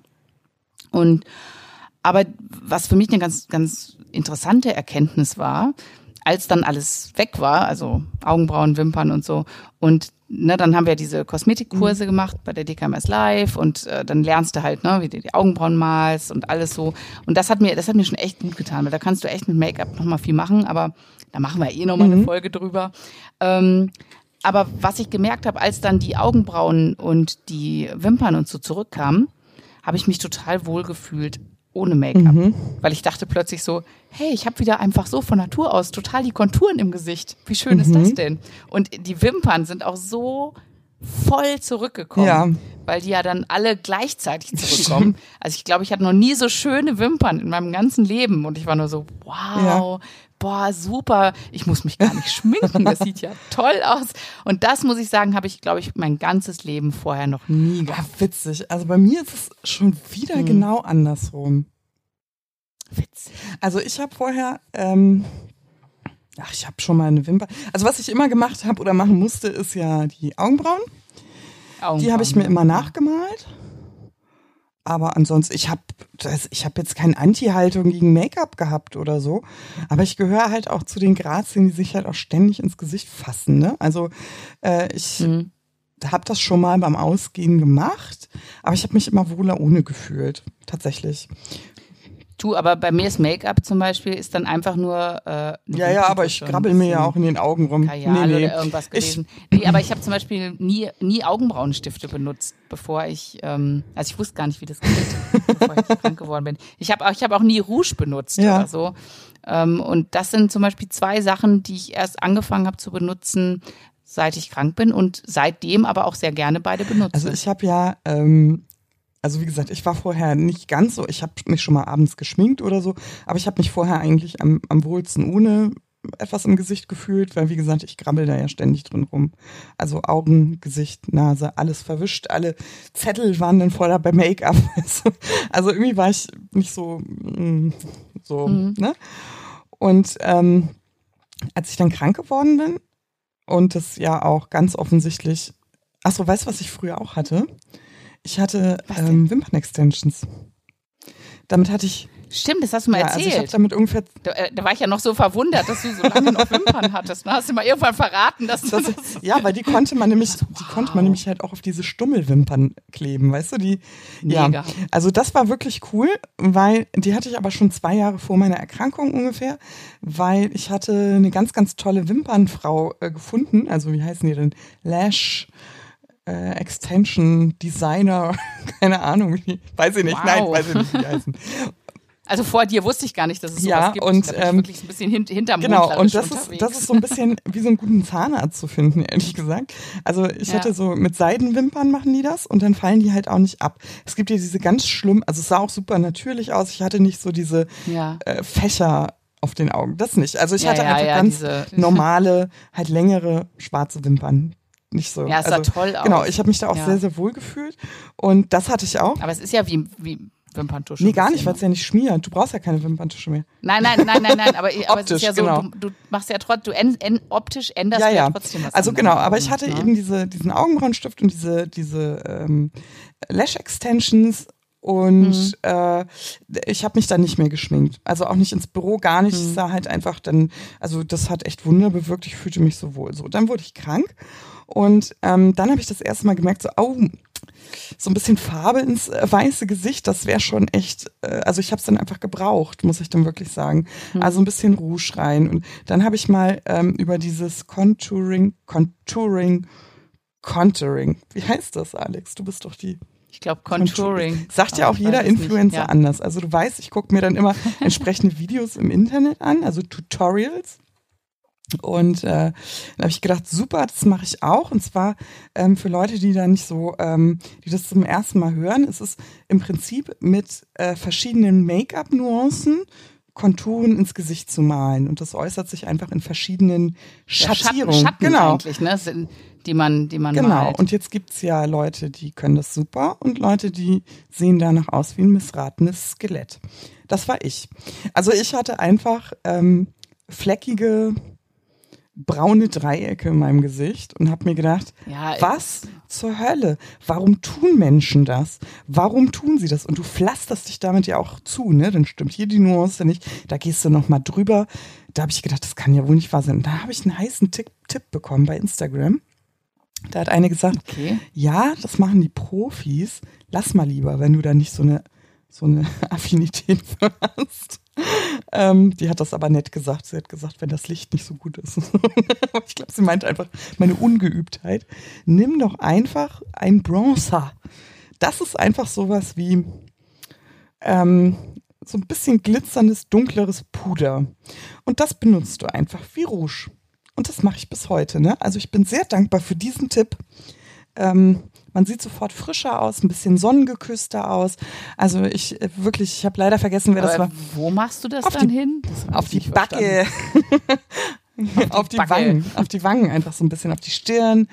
Und aber was für mich eine ganz, ganz interessante Erkenntnis war, als dann alles weg war, also Augenbrauen, Wimpern und so, und ne, dann haben wir diese Kosmetikkurse mhm. gemacht bei der DKMS Live und äh, dann lernst du halt, ne, wie du die Augenbrauen malst und alles so. Und das hat mir, das hat mir schon echt gut getan, weil da kannst du echt mit Make-up nochmal viel machen, aber da machen wir eh nochmal mhm. eine Folge drüber. Ähm, aber was ich gemerkt habe, als dann die Augenbrauen und die Wimpern und so zurückkamen, habe ich mich total wohl gefühlt ohne Make-up. Mhm. Weil ich dachte plötzlich so, hey, ich habe wieder einfach so von Natur aus total die Konturen im Gesicht. Wie schön mhm. ist das denn? Und die Wimpern sind auch so voll zurückgekommen, ja. weil die ja dann alle gleichzeitig zurückkommen. Also ich glaube, ich hatte noch nie so schöne Wimpern in meinem ganzen Leben und ich war nur so, wow, ja boah, super, ich muss mich gar nicht schminken, das sieht ja toll aus. Und das muss ich sagen, habe ich, glaube ich, mein ganzes Leben vorher noch nie gehabt. Ja, witzig. Also bei mir ist es schon wieder hm. genau andersrum. Witzig. Also ich habe vorher, ähm, ach, ich habe schon mal eine Wimper. Also was ich immer gemacht habe oder machen musste, ist ja die Augenbrauen. Augenbrauen die habe ich mir immer nachgemalt. Aber ansonsten, ich habe ich hab jetzt keine Anti-Haltung gegen Make-up gehabt oder so. Aber ich gehöre halt auch zu den Grazien, die sich halt auch ständig ins Gesicht fassen. Ne? Also äh, ich mhm. habe das schon mal beim Ausgehen gemacht, aber ich habe mich immer wohler ohne gefühlt. Tatsächlich. Du, aber bei mir ist Make-up zum Beispiel ist dann einfach nur. Äh, ja, ja, aber ich krabbel mir ja auch in den Augen rum. Kajal nee, nee. oder irgendwas gewesen. Ich, nee, aber ich habe zum Beispiel nie, nie Augenbrauenstifte benutzt, bevor ich, ähm, also ich wusste gar nicht, wie das geht, bevor ich krank geworden bin. Ich habe ich hab auch nie Rouge benutzt ja. oder so. Ähm, und das sind zum Beispiel zwei Sachen, die ich erst angefangen habe zu benutzen, seit ich krank bin und seitdem aber auch sehr gerne beide benutze. Also ich habe ja ähm, also wie gesagt, ich war vorher nicht ganz so, ich habe mich schon mal abends geschminkt oder so, aber ich habe mich vorher eigentlich am, am wohlsten ohne etwas im Gesicht gefühlt, weil wie gesagt, ich krabbel da ja ständig drin rum. Also Augen, Gesicht, Nase, alles verwischt, alle Zettel waren dann voller bei Make-up. Also irgendwie war ich nicht so, mm, so, mhm. ne? Und ähm, als ich dann krank geworden bin und das ja auch ganz offensichtlich, ach so, weißt du, was ich früher auch hatte? Ich hatte ähm, Wimpern-Extensions. Damit hatte ich Stimmt, das hast du mal ja, erzählt. Also ich habe damit ungefähr. Da, äh, da, war ich ja noch so verwundert, dass du so lange noch Wimpern hattest. Ne? Hast du mal irgendwann verraten, dass das, das Ja, weil die konnte man nämlich, also, wow. die konnte man nämlich halt auch auf diese Stummelwimpern kleben, weißt du? Die. Mega. Ja. Also das war wirklich cool, weil die hatte ich aber schon zwei Jahre vor meiner Erkrankung ungefähr, weil ich hatte eine ganz, ganz tolle Wimpernfrau äh, gefunden. Also wie heißen die denn? Lash. Äh, Extension Designer, keine Ahnung, wie, weiß ich nicht, wow. nein, weiß ich nicht, wie die heißen. Also vor dir wusste ich gar nicht, dass es sowas ja, gibt. Und, da ähm, wirklich ein bisschen hint hinterm Genau, und das ist, das ist so ein bisschen wie so einen guten Zahnarzt zu finden, ehrlich gesagt. Also ich ja. hatte so mit Seidenwimpern machen die das und dann fallen die halt auch nicht ab. Es gibt ja diese ganz schlimm, also es sah auch super natürlich aus. Ich hatte nicht so diese ja. äh, Fächer auf den Augen. Das nicht. Also ich ja, hatte einfach ganz normale, halt längere schwarze Wimpern nicht so. Ja, es sah also, toll aus. Genau, ich habe mich da auch ja. sehr, sehr wohl gefühlt. Und das hatte ich auch. Aber es ist ja wie, wie Wimperntusche. Nee, gar nicht, weil es ja nicht schmiert. Du brauchst ja keine Wimperntusche mehr. Nein, nein, nein, nein, nein. Aber, aber optisch, es ist ja so, genau. du, du, machst ja trotzdem, du en, en, optisch änderst ja, ja. ja trotzdem was. Also genau, aber ich hatte ja. eben diese, diesen Augenbrauenstift und diese, diese ähm, Lash Extensions und mhm. äh, ich habe mich dann nicht mehr geschminkt. Also auch nicht ins Büro, gar nicht. Mhm. Ich sah halt einfach dann, also das hat echt Wunder bewirkt. Ich fühlte mich so wohl. So, dann wurde ich krank und ähm, dann habe ich das erste Mal gemerkt, so, au, so ein bisschen Farbe ins äh, weiße Gesicht, das wäre schon echt, äh, also ich habe es dann einfach gebraucht, muss ich dann wirklich sagen. Mhm. Also ein bisschen Rouge rein. Und dann habe ich mal ähm, über dieses Contouring, Contouring, Contouring, wie heißt das, Alex? Du bist doch die ich glaube Contouring. Sagt ja auch jeder Influencer ja. anders. Also du weißt, ich gucke mir dann immer entsprechende Videos im Internet an, also Tutorials. Und äh, dann habe ich gedacht, super, das mache ich auch. Und zwar ähm, für Leute, die da nicht so, ähm, die das zum ersten Mal hören, ist es im Prinzip mit äh, verschiedenen Make-up-Nuancen Konturen ins Gesicht zu malen. Und das äußert sich einfach in verschiedenen Schattierungen. Ja, Schatten, genau. eigentlich, ne? Die man, die man Genau. Malt. Und jetzt gibt's ja Leute, die können das super und Leute, die sehen danach aus wie ein missratenes Skelett. Das war ich. Also ich hatte einfach ähm, fleckige braune Dreiecke in meinem Gesicht und habe mir gedacht, ja, was zur Hölle? Warum tun Menschen das? Warum tun sie das? Und du pflasterst dich damit ja auch zu, ne? Dann stimmt hier die Nuance nicht. Da gehst du noch mal drüber. Da habe ich gedacht, das kann ja wohl nicht wahr sein. Und da habe ich einen heißen Tipp, Tipp bekommen bei Instagram. Da hat eine gesagt, okay. ja, das machen die Profis. Lass mal lieber, wenn du da nicht so eine so eine Affinität für hast. Ähm, die hat das aber nett gesagt. Sie hat gesagt, wenn das Licht nicht so gut ist. ich glaube, sie meint einfach meine Ungeübtheit. Nimm doch einfach ein Bronzer. Das ist einfach sowas wie ähm, so ein bisschen glitzerndes, dunkleres Puder. Und das benutzt du einfach wie Rouge. Und das mache ich bis heute. Ne? Also ich bin sehr dankbar für diesen Tipp. Ähm, man sieht sofort frischer aus, ein bisschen sonnengeküsster aus. Also ich äh, wirklich, ich habe leider vergessen, wer Aber das war. Wo machst du das auf dann die, hin? Auf die Backe. auf die, Wangen, auf die Wangen einfach so ein bisschen, auf die Stirn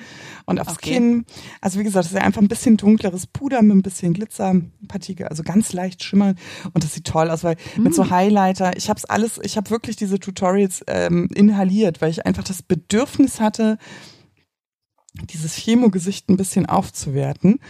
und aufs okay. Kinn. Also wie gesagt, das ist einfach ein bisschen dunkleres Puder mit ein bisschen Glitzerpartikel, also ganz leicht schimmern und das sieht toll aus, weil mm. mit so Highlighter, ich habe es alles, ich habe wirklich diese Tutorials ähm, inhaliert, weil ich einfach das Bedürfnis hatte, dieses Chemogesicht ein bisschen aufzuwerten.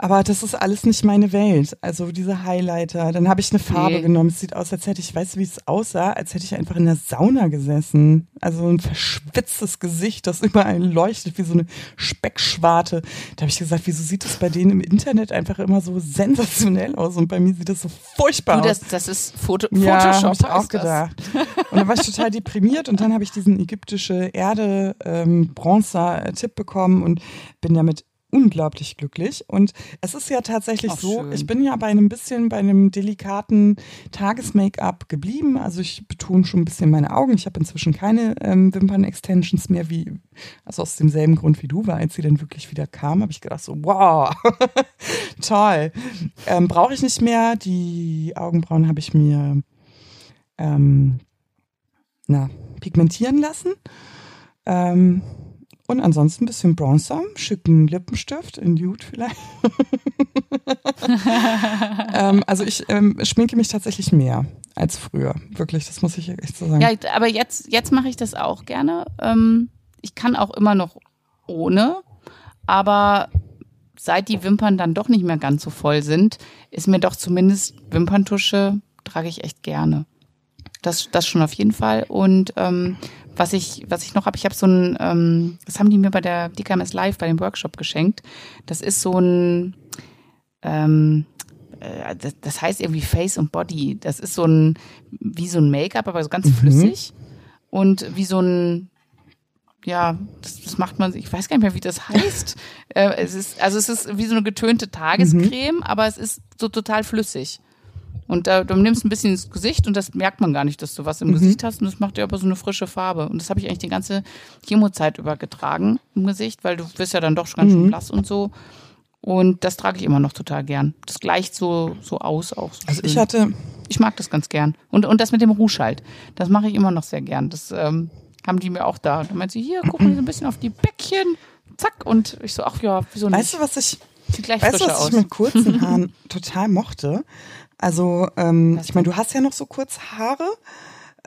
Aber das ist alles nicht meine Welt. Also diese Highlighter. Dann habe ich eine Farbe nee. genommen. Es sieht aus, als hätte ich, weißt du, wie es aussah? Als hätte ich einfach in der Sauna gesessen. Also ein verschwitztes Gesicht, das überall leuchtet wie so eine Speckschwarte. Da habe ich gesagt, wieso sieht das bei denen im Internet einfach immer so sensationell aus? Und bei mir sieht das so furchtbar du, das, aus. Das ist Foto ja, Photoshop. Hab ich auch gedacht. Und dann war ich total deprimiert und dann habe ich diesen ägyptische Erde ähm, Bronzer Tipp bekommen und bin damit unglaublich glücklich. Und es ist ja tatsächlich Ach, so, schön. ich bin ja bei einem bisschen, bei einem delikaten Tages-Make-up geblieben. Also ich betone schon ein bisschen meine Augen. Ich habe inzwischen keine ähm, Wimpern-Extensions mehr, wie, also aus demselben Grund wie du, weil als sie dann wirklich wieder kam, habe ich gedacht so, wow, toll. Ähm, Brauche ich nicht mehr. Die Augenbrauen habe ich mir, ähm, na, pigmentieren lassen. Ähm, und ansonsten ein bisschen Bronzer, schicken Lippenstift in Nude vielleicht. ähm, also ich ähm, schminke mich tatsächlich mehr als früher. Wirklich, das muss ich echt so sagen. Ja, aber jetzt, jetzt mache ich das auch gerne. Ähm, ich kann auch immer noch ohne, aber seit die Wimpern dann doch nicht mehr ganz so voll sind, ist mir doch zumindest Wimperntusche trage ich echt gerne. Das, das schon auf jeden Fall. Und ähm, was ich, was ich noch habe, ich habe so ein, ähm, das haben die mir bei der DKMS Live bei dem Workshop geschenkt. Das ist so ein, ähm, äh, das, das heißt irgendwie Face und Body. Das ist so ein, wie so ein Make-up, aber so ganz mhm. flüssig. Und wie so ein, ja, das, das macht man, ich weiß gar nicht mehr, wie das heißt. äh, es ist, also es ist wie so eine getönte Tagescreme, mhm. aber es ist so total flüssig. Und da, du nimmst ein bisschen ins Gesicht und das merkt man gar nicht, dass du was im mhm. Gesicht hast und das macht dir aber so eine frische Farbe. Und das habe ich eigentlich die ganze Chemozeit über getragen im Gesicht, weil du bist ja dann doch schon ganz mhm. schön blass und so. Und das trage ich immer noch total gern. Das gleicht so, so aus auch. So also schön. ich hatte. Ich mag das ganz gern. Und, und das mit dem Rouge halt. Das mache ich immer noch sehr gern. Das ähm, haben die mir auch da. Da meint sie, hier, guck mal so ein bisschen auf die Bäckchen. Zack. Und ich so, ach ja, wieso nicht? Weißt du, was ich. Sieht gleich weißt du, was aus. ich mit kurzen Haaren total mochte? Also, ähm, ich meine, du hast ja noch so kurze Haare.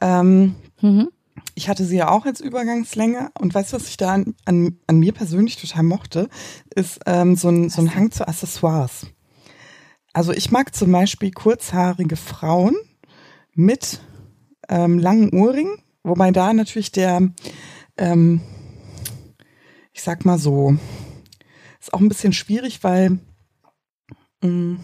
Ähm, mhm. Ich hatte sie ja auch als Übergangslänge. Und weißt du, was ich da an, an, an mir persönlich total mochte, ist ähm, so, ein, so ein Hang zu Accessoires. Also ich mag zum Beispiel kurzhaarige Frauen mit ähm, langen Ohrringen, wobei da natürlich der, ähm, ich sag mal so, ist auch ein bisschen schwierig, weil mh, mm,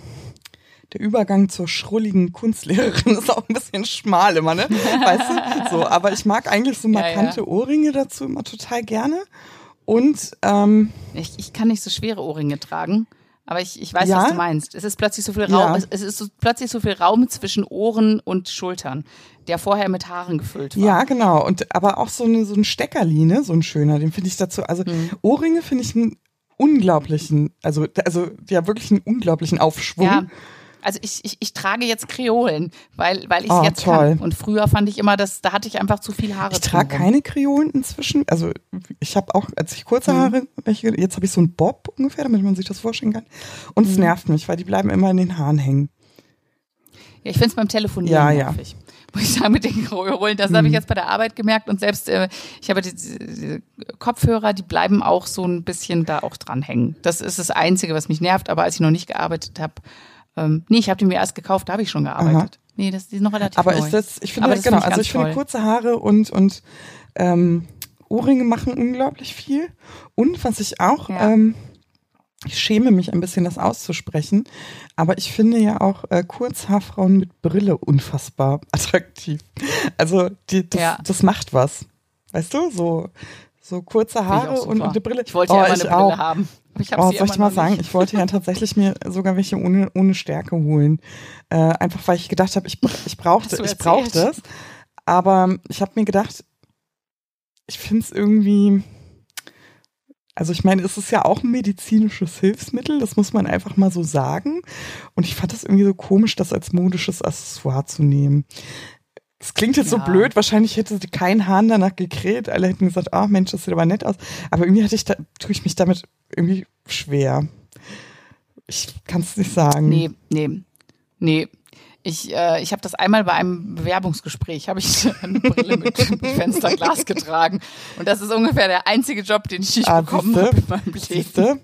der Übergang zur schrulligen Kunstlehrerin ist auch ein bisschen schmal immer, ne? Weißt du? So, aber ich mag eigentlich so markante ja, ja. Ohrringe dazu immer total gerne. Und ähm, ich, ich kann nicht so schwere Ohrringe tragen. Aber ich, ich weiß, ja? was du meinst. Es ist plötzlich so viel Raum, ja. es ist so, plötzlich so viel Raum zwischen Ohren und Schultern, der vorher mit Haaren gefüllt war. Ja, genau. Und aber auch so eine so ein Steckerli, ne, so ein schöner, den finde ich dazu. Also hm. Ohrringe finde ich einen unglaublichen, also also ja wirklich einen unglaublichen Aufschwung. Ja also ich, ich, ich trage jetzt Kreolen, weil, weil ich es oh, jetzt toll. kann. Und früher fand ich immer, dass da hatte ich einfach zu viel Haare. Ich trage keine Kreolen inzwischen. Also ich habe auch, als ich kurze mhm. Haare, welche, jetzt habe ich so einen Bob ungefähr, damit man sich das vorstellen kann. Und mhm. es nervt mich, weil die bleiben immer in den Haaren hängen. Ja, ich finde es beim Telefonieren ja, nervig. Ja. Muss ich sagen, mit den Kreolen, das mhm. habe ich jetzt bei der Arbeit gemerkt. Und selbst, äh, ich habe die, die Kopfhörer, die bleiben auch so ein bisschen da auch dran hängen. Das ist das Einzige, was mich nervt. Aber als ich noch nicht gearbeitet habe, ähm, nee, ich habe die mir erst gekauft, da habe ich schon gearbeitet. Aha. Nee, das ist noch relativ Aber neu. ist das, ich finde, das genau, find ich also ich toll. finde kurze Haare und, und ähm, Ohrringe machen unglaublich viel. Und was ich auch, ja. ähm, ich schäme mich ein bisschen, das auszusprechen, aber ich finde ja auch äh, Kurzhaarfrauen mit Brille unfassbar attraktiv. Also die, das, ja. das macht was. Weißt du, so, so kurze Haare und, eine Brille. Ich wollte ja oh, immer eine Brille auch. haben. Ich oh, soll ich mal sagen, nicht. ich wollte ja tatsächlich mir sogar welche ohne, ohne Stärke holen. Äh, einfach weil ich gedacht habe, ich, ich brauchte, ich brauche das. Aber ich habe mir gedacht, ich finde es irgendwie. Also ich meine, es ist ja auch ein medizinisches Hilfsmittel, das muss man einfach mal so sagen. Und ich fand das irgendwie so komisch, das als modisches Accessoire zu nehmen. Das klingt jetzt ja. so blöd, wahrscheinlich hätte kein Hahn danach gekräht. Alle hätten gesagt, ach oh Mensch, das sieht aber nett aus. Aber irgendwie hatte ich da, tue ich mich damit irgendwie schwer. Ich kann es nicht sagen. Nee, nee, nee. Ich, äh, ich habe das einmal bei einem Bewerbungsgespräch, habe ich eine Brille mit, Fensterglas getragen. Und das ist ungefähr der einzige Job, den ich nicht ah, bekommen habe in meinem Leben. Siehste?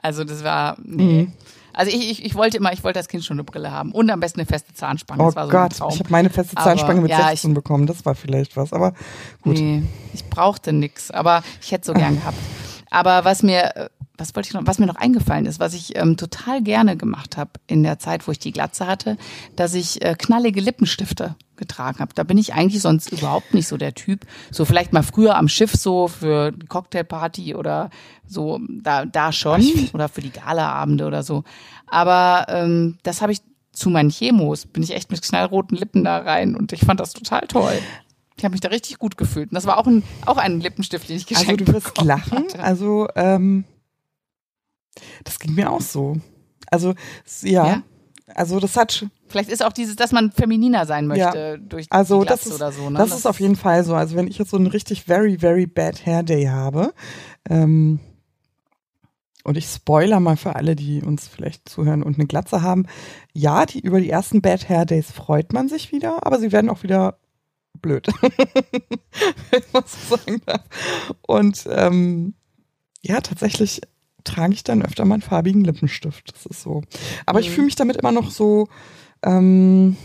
Also das war, nee. Mhm. Also ich, ich, ich wollte immer, ich wollte als Kind schon eine Brille haben und am besten eine feste Zahnspange. Oh so Gott, ich habe meine feste Zahnspange aber, mit ja, 16 ich, bekommen. Das war vielleicht was, aber gut. Nee, ich brauchte nix, aber ich hätte so gern gehabt. Aber was mir, was wollte ich noch, was mir noch eingefallen ist, was ich ähm, total gerne gemacht habe in der Zeit, wo ich die Glatze hatte, dass ich äh, knallige Lippenstifte getragen habe. Da bin ich eigentlich sonst überhaupt nicht so der Typ. So vielleicht mal früher am Schiff so für die Cocktailparty oder so, da, da schon. Oder für die Galaabende oder so. Aber ähm, das habe ich zu meinen Chemos, bin ich echt mit knallroten Lippen da rein und ich fand das total toll. Ich habe mich da richtig gut gefühlt. Und das war auch ein, auch ein Lippenstift, den ich geschenkt habe. Also du wirst lachen. Hatte. Also ähm, das ging mir auch so. Also ja, ja. also das hat Vielleicht ist auch dieses, dass man femininer sein möchte Ja. durch Also die das Glatze ist, oder so. Ne? das ist auf jeden Fall so. Also wenn ich jetzt so einen richtig very, very bad Hair Day habe, ähm, und ich spoiler mal für alle, die uns vielleicht zuhören und eine Glatze haben, ja, die über die ersten Bad Hair Days freut man sich wieder, aber sie werden auch wieder blöd, wenn man so sagen darf. Und ähm, ja, tatsächlich trage ich dann öfter mal einen farbigen Lippenstift. Das ist so. Aber ich Mhm. fühle mich damit immer noch so. Ähm,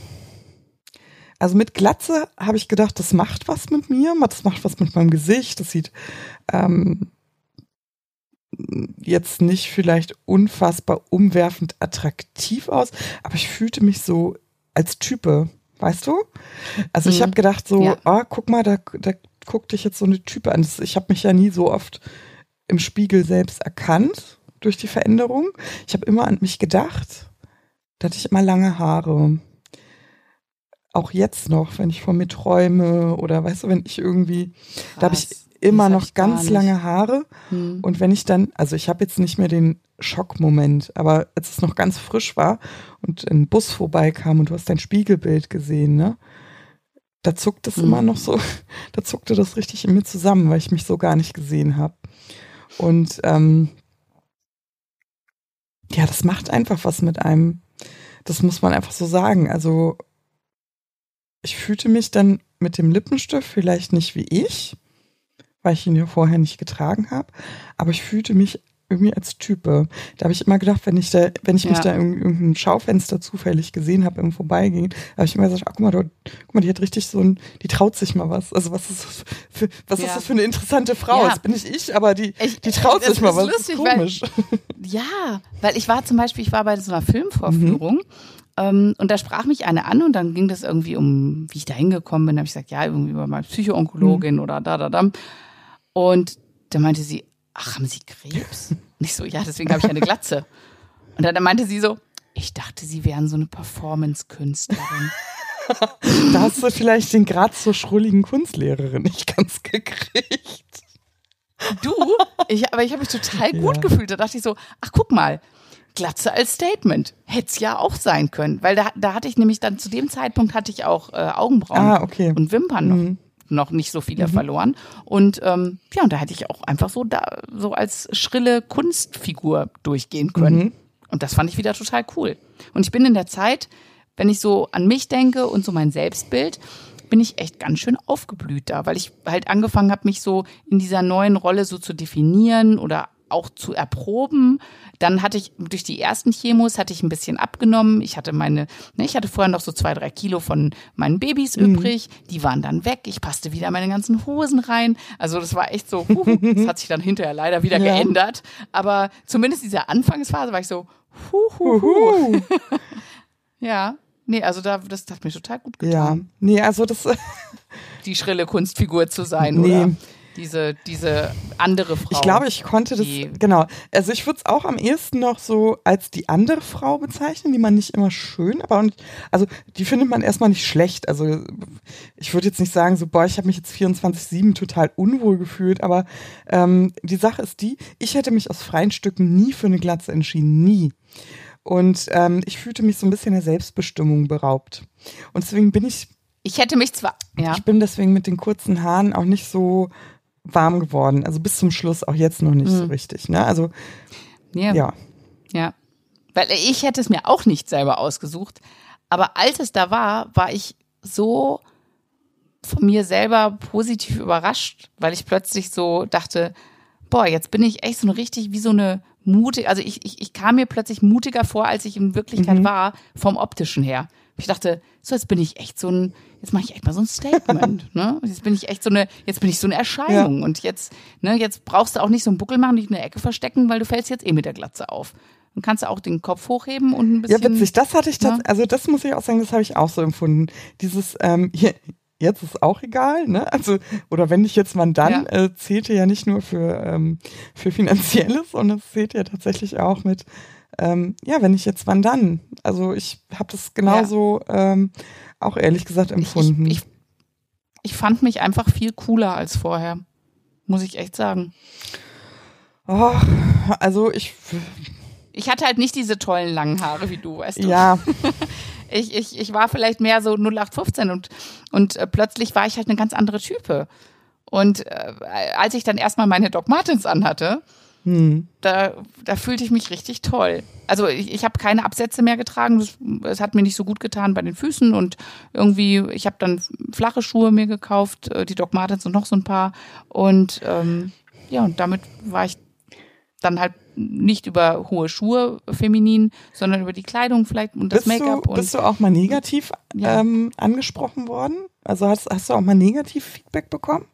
also mit Glatze habe ich gedacht, das macht was mit mir, das macht was mit meinem Gesicht. Das sieht ähm, jetzt nicht vielleicht unfassbar umwerfend attraktiv aus, aber ich fühlte mich so als Type, weißt du? Also ich Mhm. habe gedacht so, Ja. ah, guck mal, da, da guckt dich jetzt so eine Type an. Ich habe mich ja nie so oft im Spiegel selbst erkannt durch die Veränderung. Ich habe immer an mich gedacht. Da hatte ich immer lange Haare. Auch jetzt noch, wenn ich von mir träume oder weißt du, wenn ich irgendwie, da habe ich Krass. Immer noch ganz lange Haare. Hm. Und wenn ich dann, also ich habe jetzt nicht mehr den Schockmoment, aber als es noch ganz frisch war und ein Bus vorbeikam und du hast dein Spiegelbild gesehen, ne? Da zuckt es Mhm. immer noch so, da zuckte das richtig in mir zusammen, weil ich mich so gar nicht gesehen habe. Und ähm, ja, das macht einfach was mit einem. Das muss man einfach so sagen. Also ich fühlte mich dann mit dem Lippenstift vielleicht nicht wie ich, weil ich ihn ja vorher nicht getragen habe, aber ich fühlte mich irgendwie als Type. Da habe ich immer gedacht, wenn ich da, wenn ich mich Ja. da in irgendeinem Schaufenster zufällig gesehen habe im Vorbeigehen, habe ich immer gesagt, ach guck mal, dort, guck mal, die hat richtig so ein, die traut sich mal was. Also was ist das für, was Ja. ist das für eine interessante Frau? Ja. Das bin nicht ich, aber die, Ich- die traut sich mal was. lustig, das ist weil- komisch. Ja, weil ich war zum Beispiel, ich war bei so einer Filmvorführung Mhm. ähm, und da sprach mich eine an und dann ging das irgendwie um, wie ich da hingekommen bin. Da habe ich gesagt, ja, irgendwie über meine Psychoonkologin Mhm. oder da, da, da. Und da meinte sie, ach, haben Sie Krebs? Und ich so, ja, deswegen habe ich eine Glatze. Und dann meinte sie so, ich dachte, Sie wären so eine Performance-Künstlerin. Da hast du vielleicht den Grad zur schrulligen Kunstlehrerin nicht ganz gekriegt. Du? Ich, aber ich habe mich total gut Ja. gefühlt. Da dachte ich so, ach guck mal, Glatze als Statement. Hätte es ja auch sein können. Weil da, da hatte ich nämlich dann zu dem Zeitpunkt hatte ich auch äh, Augenbrauen Ah, okay. und Wimpern noch, Mhm. Noch nicht so viele verloren. Und ähm, ja, und da hätte ich auch einfach so da so als schrille Kunstfigur durchgehen können. Mhm. Und das fand ich wieder total cool. Und ich bin in der Zeit, wenn ich so an mich denke und so mein Selbstbild, bin ich echt ganz schön aufgeblüht da, weil ich halt angefangen habe, mich so in dieser neuen Rolle so zu definieren oder auch zu erproben. Dann hatte ich durch die ersten Chemos hatte ich ein bisschen abgenommen. Ich hatte meine, ne, ich hatte vorher noch so zwei, drei Kilo von meinen Babys übrig. Die waren dann weg. Ich passte wieder meine ganzen Hosen rein. Also das war echt so, huhu. das hat sich dann hinterher leider wieder Ja. geändert. Aber zumindest diese Anfangsphase war ich so, huhuhu. Uhu. Ja. Nee, also da, das hat mir total gut Ja, getan, nee, also das, die schrille Kunstfigur zu sein, Nee. oder? Diese, diese andere Frau. ich glaube, ich konnte das, genau. Also ich würde es auch am ehesten noch so als die andere Frau bezeichnen, die man nicht immer schön, aber nicht, also die findet man erstmal nicht schlecht. Also ich würde jetzt nicht sagen, so, boah, ich habe mich jetzt 24-7 total unwohl gefühlt, aber ähm, die Sache ist die, ich hätte mich aus freien Stücken nie für eine Glatze entschieden, nie. Und ähm, ich fühlte mich so ein bisschen der Selbstbestimmung beraubt. Und deswegen bin ich Ich hätte mich zwar, ja, Ich bin deswegen mit den kurzen Haaren auch nicht so warm geworden. Also bis zum Schluss auch jetzt noch nicht so richtig. Ne? Also ja, ja. ja. Weil ich hätte es mir auch nicht selber ausgesucht. Aber als es da war, war ich so von mir selber positiv überrascht, weil ich plötzlich so dachte, boah, jetzt bin ich echt so eine richtig wie so eine mutig, also ich, ich, ich kam mir plötzlich mutiger vor, als ich in Wirklichkeit war, vom optischen her. Ich dachte, so jetzt bin ich echt so ein, jetzt mache ich echt mal so ein Statement, ne? Jetzt bin ich echt so eine, jetzt bin ich so eine Erscheinung und jetzt, ne, jetzt brauchst du auch nicht so einen Buckel machen, nicht in der Ecke verstecken, weil du fällst jetzt eh mit der Glatze auf. Dann kannst du auch den Kopf hochheben und ein bisschen. Ja, witzig. Das hatte ich Ja. tatsächlich, also das muss ich auch sagen, das habe ich auch so empfunden. Dieses, ähm, hier, jetzt ist auch egal, ne? Also, oder wenn nicht jetzt, wann dann, Ja. äh, zählte ja nicht nur für, ähm, für Finanzielles, sondern es zählt ja tatsächlich auch mit, ähm, ja, wenn nicht jetzt, wann dann? Also ich habe das genauso ähm, auch ehrlich gesagt empfunden. Ich, ich, ich fand mich einfach viel cooler als vorher. Muss ich echt sagen. oh, also ich, Ich hatte halt nicht diese tollen langen Haare wie du, weißt du? ja, ich, ich, ich war vielleicht mehr so 0815 und, und äh, plötzlich war ich halt eine ganz andere Type. Und äh, als ich dann erstmal meine Doc Martens anhatte, hm. da, da fühlte ich mich richtig toll. Also ich, ich habe keine Absätze mehr getragen. Es hat mir nicht so gut getan bei den Füßen und irgendwie, ich habe dann flache Schuhe mir gekauft, äh, die Doc Martens und noch so ein paar. Und ähm, ja, und damit war ich dann halt nicht über hohe Schuhe feminin, sondern über die Kleidung vielleicht und das Make-up. Bist du auch mal negativ ja. ähm, angesprochen worden? Also hast, hast du auch mal negativ Feedback bekommen?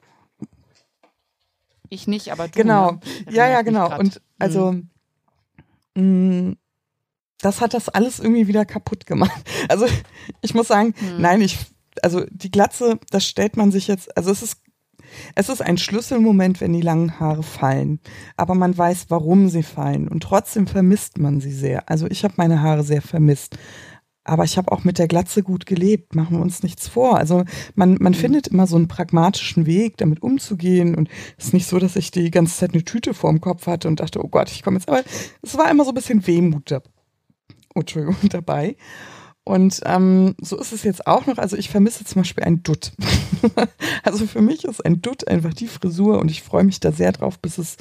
Ich nicht, aber du. Genau. Ne? Ja, ja, genau. Und also mh, das hat das alles irgendwie wieder kaputt gemacht. Also ich muss sagen, mhm. nein, ich, also die Glatze, das stellt man sich jetzt, also es ist es ist ein Schlüsselmoment, wenn die langen Haare fallen. Aber man weiß, warum sie fallen. Und trotzdem vermisst man sie sehr. Also ich habe meine Haare sehr vermisst. Aber ich habe auch mit der Glatze gut gelebt, machen wir uns nichts vor. Also man, man mhm. findet immer so einen pragmatischen Weg, damit umzugehen. Und es ist nicht so, dass ich die ganze Zeit eine Tüte vorm Kopf hatte und dachte, oh Gott, ich komme jetzt. Aber es war immer so ein bisschen Wehmut da, oh, Entschuldigung, dabei. Und ähm, so ist es jetzt auch noch. Also ich vermisse zum Beispiel ein Dutt. also für mich ist ein Dutt einfach die Frisur und ich freue mich da sehr drauf, bis es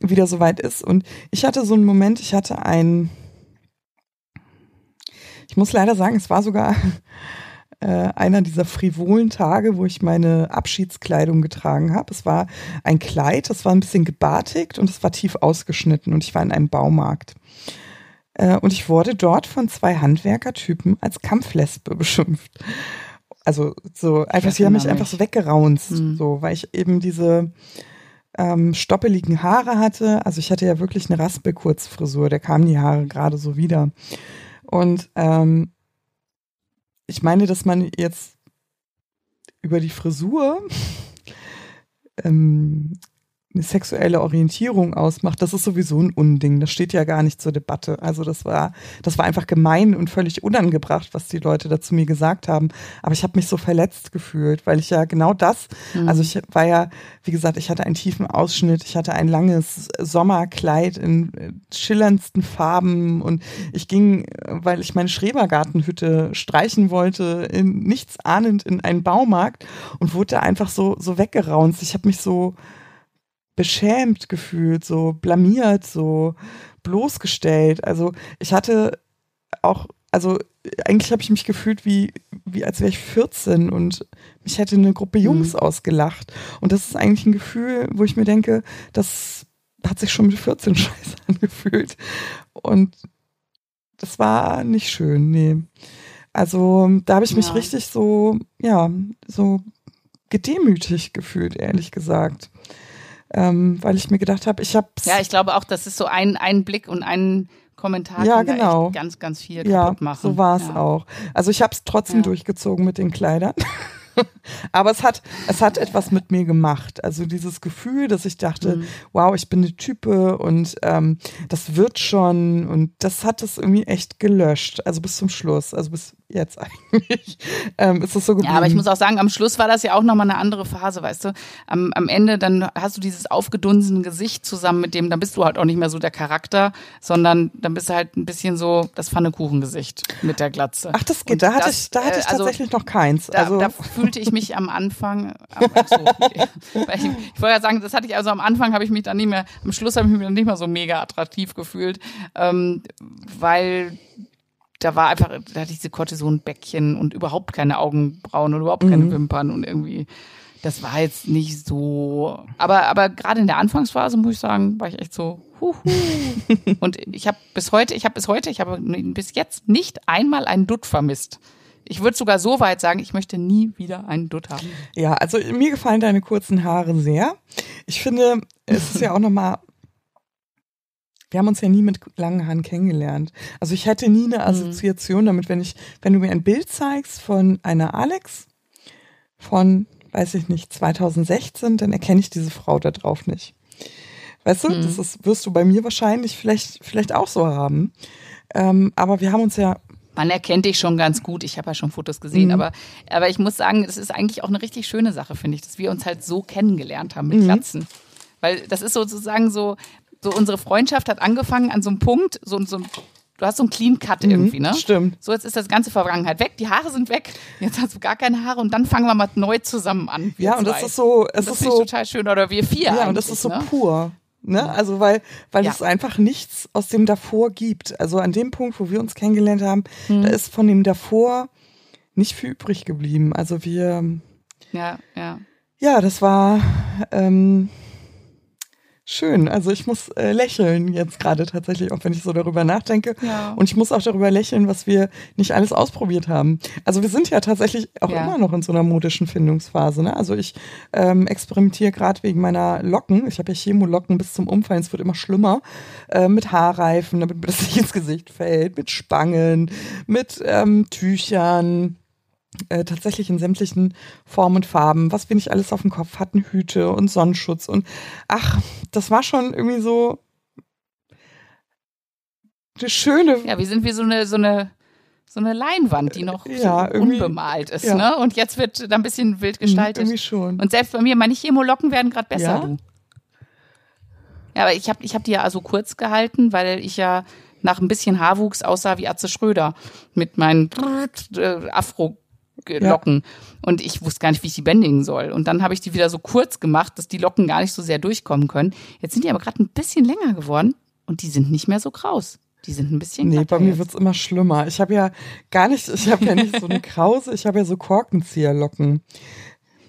wieder soweit ist. Und ich hatte so einen Moment, ich hatte ein ich muss leider sagen, es war sogar äh, einer dieser frivolen Tage, wo ich meine Abschiedskleidung getragen habe. Es war ein Kleid, das war ein bisschen gebartigt und es war tief ausgeschnitten und ich war in einem Baumarkt. Äh, und ich wurde dort von zwei Handwerkertypen als Kampflesbe beschimpft. Also so einfach, sie haben mich einfach so weggeraunzt, mhm. so, weil ich eben diese ähm, stoppeligen Haare hatte. Also ich hatte ja wirklich eine Raspelkurzfrisur, da kamen die Haare gerade so wieder. Und ähm, ich meine, dass man jetzt über die Frisur ähm, eine sexuelle Orientierung ausmacht, das ist sowieso ein Unding. Das steht ja gar nicht zur Debatte. Also das war, das war einfach gemein und völlig unangebracht, was die Leute dazu mir gesagt haben. Aber ich habe mich so verletzt gefühlt, weil ich ja genau das, mhm. also ich war ja, wie gesagt, ich hatte einen tiefen Ausschnitt, ich hatte ein langes Sommerkleid in äh, schillerndsten Farben und ich ging, weil ich meine Schrebergartenhütte streichen wollte, in, nichts ahnend in einen Baumarkt und wurde einfach so, so weggeraunzt. Ich habe mich so, beschämt gefühlt, so blamiert, so bloßgestellt. Also ich hatte auch, also eigentlich habe ich mich gefühlt wie, wie als wäre ich 14 und mich hätte eine Gruppe Jungs mhm. ausgelacht. Und das ist eigentlich ein Gefühl, wo ich mir denke, das hat sich schon mit 14 scheiße angefühlt. Und das war nicht schön, nee. Also da habe ich mich ja. richtig so, ja, so gedemütigt gefühlt, ehrlich gesagt ähm, weil ich mir gedacht habe, ich habe Ja, ich glaube auch, das ist so ein, ein Blick und ein Kommentar ja, genau. ganz, ganz viel ja, kaputt machen. So war es ja. auch. Also ich habe es trotzdem ja. durchgezogen mit den Kleidern. Aber es hat, es hat etwas mit mir gemacht. Also dieses Gefühl, dass ich dachte, mhm. wow, ich bin eine Type und ähm, das wird schon. Und das hat es irgendwie echt gelöscht. Also bis zum Schluss. Also bis jetzt eigentlich. Ähm, ist das so geblieben. Ja, aber ich muss auch sagen, am Schluss war das ja auch nochmal eine andere Phase, weißt du. Am, am Ende, dann hast du dieses aufgedunsene Gesicht zusammen mit dem, dann bist du halt auch nicht mehr so der Charakter, sondern dann bist du halt ein bisschen so das Pfannekuchengesicht mit der Glatze. Ach, das geht. da hatte das, ich, da hatte ich äh, also, tatsächlich noch keins. Also da, da fühlte ich mich am Anfang, so, ich, ich wollte ja sagen, das hatte ich also am Anfang habe ich mich dann nicht mehr, am Schluss habe ich mich dann nicht mehr so mega attraktiv gefühlt, ähm, weil da war einfach, da hatte ich diese Cortisonbäckchen und überhaupt keine Augenbrauen und überhaupt keine mhm. Wimpern und irgendwie, das war jetzt nicht so. Aber, aber gerade in der Anfangsphase, muss ich sagen, war ich echt so, huhu. und ich habe bis heute, ich habe bis heute, ich habe bis jetzt nicht einmal einen Dutt vermisst. Ich würde sogar so weit sagen, ich möchte nie wieder einen Dutt haben. Ja, also mir gefallen deine kurzen Haare sehr. Ich finde, es ist ja auch nochmal wir haben uns ja nie mit langen Haaren kennengelernt. Also ich hätte nie eine mhm. Assoziation mhm. damit, wenn ich, wenn du mir ein Bild zeigst von einer Alex von, weiß ich nicht, 2016, dann erkenne ich diese Frau da drauf nicht. Weißt du, mhm. das ist, wirst du bei mir wahrscheinlich vielleicht, vielleicht auch so haben. Ähm, aber wir haben uns ja man erkennt dich schon ganz gut. Ich habe ja schon Fotos gesehen, mhm. aber, aber ich muss sagen, es ist eigentlich auch eine richtig schöne Sache, finde ich, dass wir uns halt so kennengelernt haben mit mhm. Glatzen. Weil das ist sozusagen so, so unsere Freundschaft hat angefangen an so einem Punkt, so, so du hast so einen Clean Cut mhm, irgendwie, ne? Stimmt. So, jetzt ist das ganze Vergangenheit weg, die Haare sind weg, jetzt hast du gar keine Haare und dann fangen wir mal neu zusammen an. Ja, und das ist so, es das ist so total schön oder wir vier. Ja, und das ist so ne? pur. Ne? Also weil, weil ja. es einfach nichts aus dem davor gibt. Also an dem Punkt, wo wir uns kennengelernt haben, mhm. da ist von dem davor nicht viel übrig geblieben. Also wir. Ja, ja. Ja, das war ähm, schön. Also ich muss äh, lächeln jetzt gerade tatsächlich, auch wenn ich so darüber nachdenke. Ja. Und ich muss auch darüber lächeln, was wir nicht alles ausprobiert haben. Also wir sind ja tatsächlich auch ja. immer noch in so einer modischen Findungsphase. Ne? Also ich ähm, experimentiere gerade wegen meiner Locken. Ich habe ja Chemolocken bis zum Umfallen. Es wird immer schlimmer. Äh, mit Haarreifen, damit mir das nicht ins Gesicht fällt. Mit Spangen, mit ähm, Tüchern äh, tatsächlich in sämtlichen Formen und Farben, was wir nicht alles auf dem Kopf hatten, Hüte und Sonnenschutz und ach, das war schon irgendwie so eine schöne. Ja, wir sind wie so eine, so eine, so eine Leinwand, die noch ja, so unbemalt ist, ja. ne? Und jetzt wird da ein bisschen wild mhm, gestaltet. Irgendwie schon. Und selbst bei mir, meine Chemolocken werden gerade besser, ja? du. Ja, aber ich habe ich hab die ja also kurz gehalten, weil ich ja nach ein bisschen Haarwuchs aussah wie Atze Schröder mit meinen äh, Afro Locken. Ja. Und ich wusste gar nicht, wie ich die bändigen soll. Und dann habe ich die wieder so kurz gemacht, dass die Locken gar nicht so sehr durchkommen können. Jetzt sind die aber gerade ein bisschen länger geworden und die sind nicht mehr so kraus. Die sind ein bisschen Nee, bei mir wird's immer schlimmer. Ich habe ja gar nicht, ich habe ja nicht so eine Krause, ich habe ja so Korkenzieherlocken.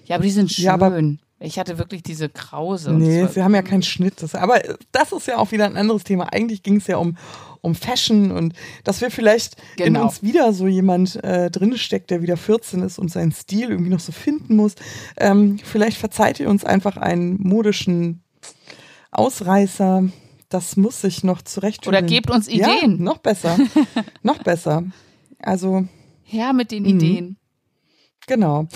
Ja, aber die sind schön. Ja, aber ich hatte wirklich diese Krause. Nee, sie haben ja keinen Schnitt. Das, aber das ist ja auch wieder ein anderes Thema. Eigentlich ging es ja um, um Fashion und dass wir vielleicht genau. in uns wieder so jemand äh, drin steckt, der wieder 14 ist und seinen Stil irgendwie noch so finden muss. Ähm, vielleicht verzeiht ihr uns einfach einen modischen Ausreißer. Das muss sich noch zurecht. Oder gebt uns Ideen. Ja, noch besser. noch besser. Also. Her mit den Ideen. Mhm. Genau.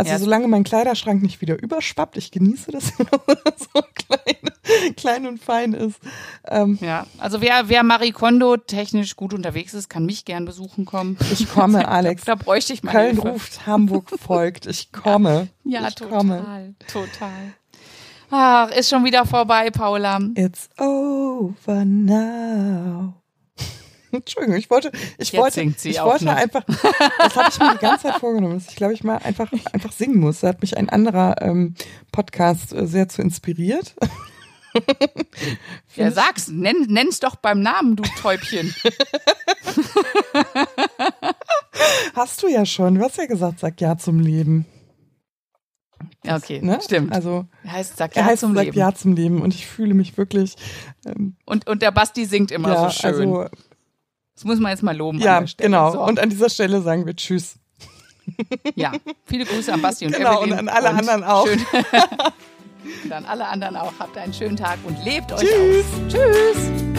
Also ja. solange mein Kleiderschrank nicht wieder überschwappt, ich genieße das so klein, klein und fein ist. Ähm, ja, also wer, wer Marie Kondo technisch gut unterwegs ist, kann mich gern besuchen kommen. Ich komme, Alex. da, da bräuchte ich mal Köln Hilfe. ruft, Hamburg folgt. Ich komme. Ja, ja ich total, komme. total. Ach, ist schon wieder vorbei, Paula. It's over now. Entschuldigung, ich wollte, ich Jetzt wollte, ich wollte noch. einfach, das habe ich mir die ganze Zeit vorgenommen, dass ich glaube ich mal einfach, einfach singen muss. Da hat mich ein anderer ähm, Podcast äh, sehr zu inspiriert. ja, sag's, nenn, nenn's doch beim Namen, du Täubchen. Hast du ja schon, du hast ja gesagt, sag ja zum Leben. Ja, okay, ne? stimmt. Also er heißt Sag ja heißt, zum sag Leben. Ja zum Leben und ich fühle mich wirklich. Ähm, und und der Basti singt immer ja, so schön. Also das muss man jetzt mal loben. Ja, genau. So. Und an dieser Stelle sagen wir Tschüss. Ja, viele Grüße an Basti und genau, Evelyn. und an alle und anderen auch. Schön, und an alle anderen auch. Habt einen schönen Tag und lebt euch Tschüss. aus. Tschüss.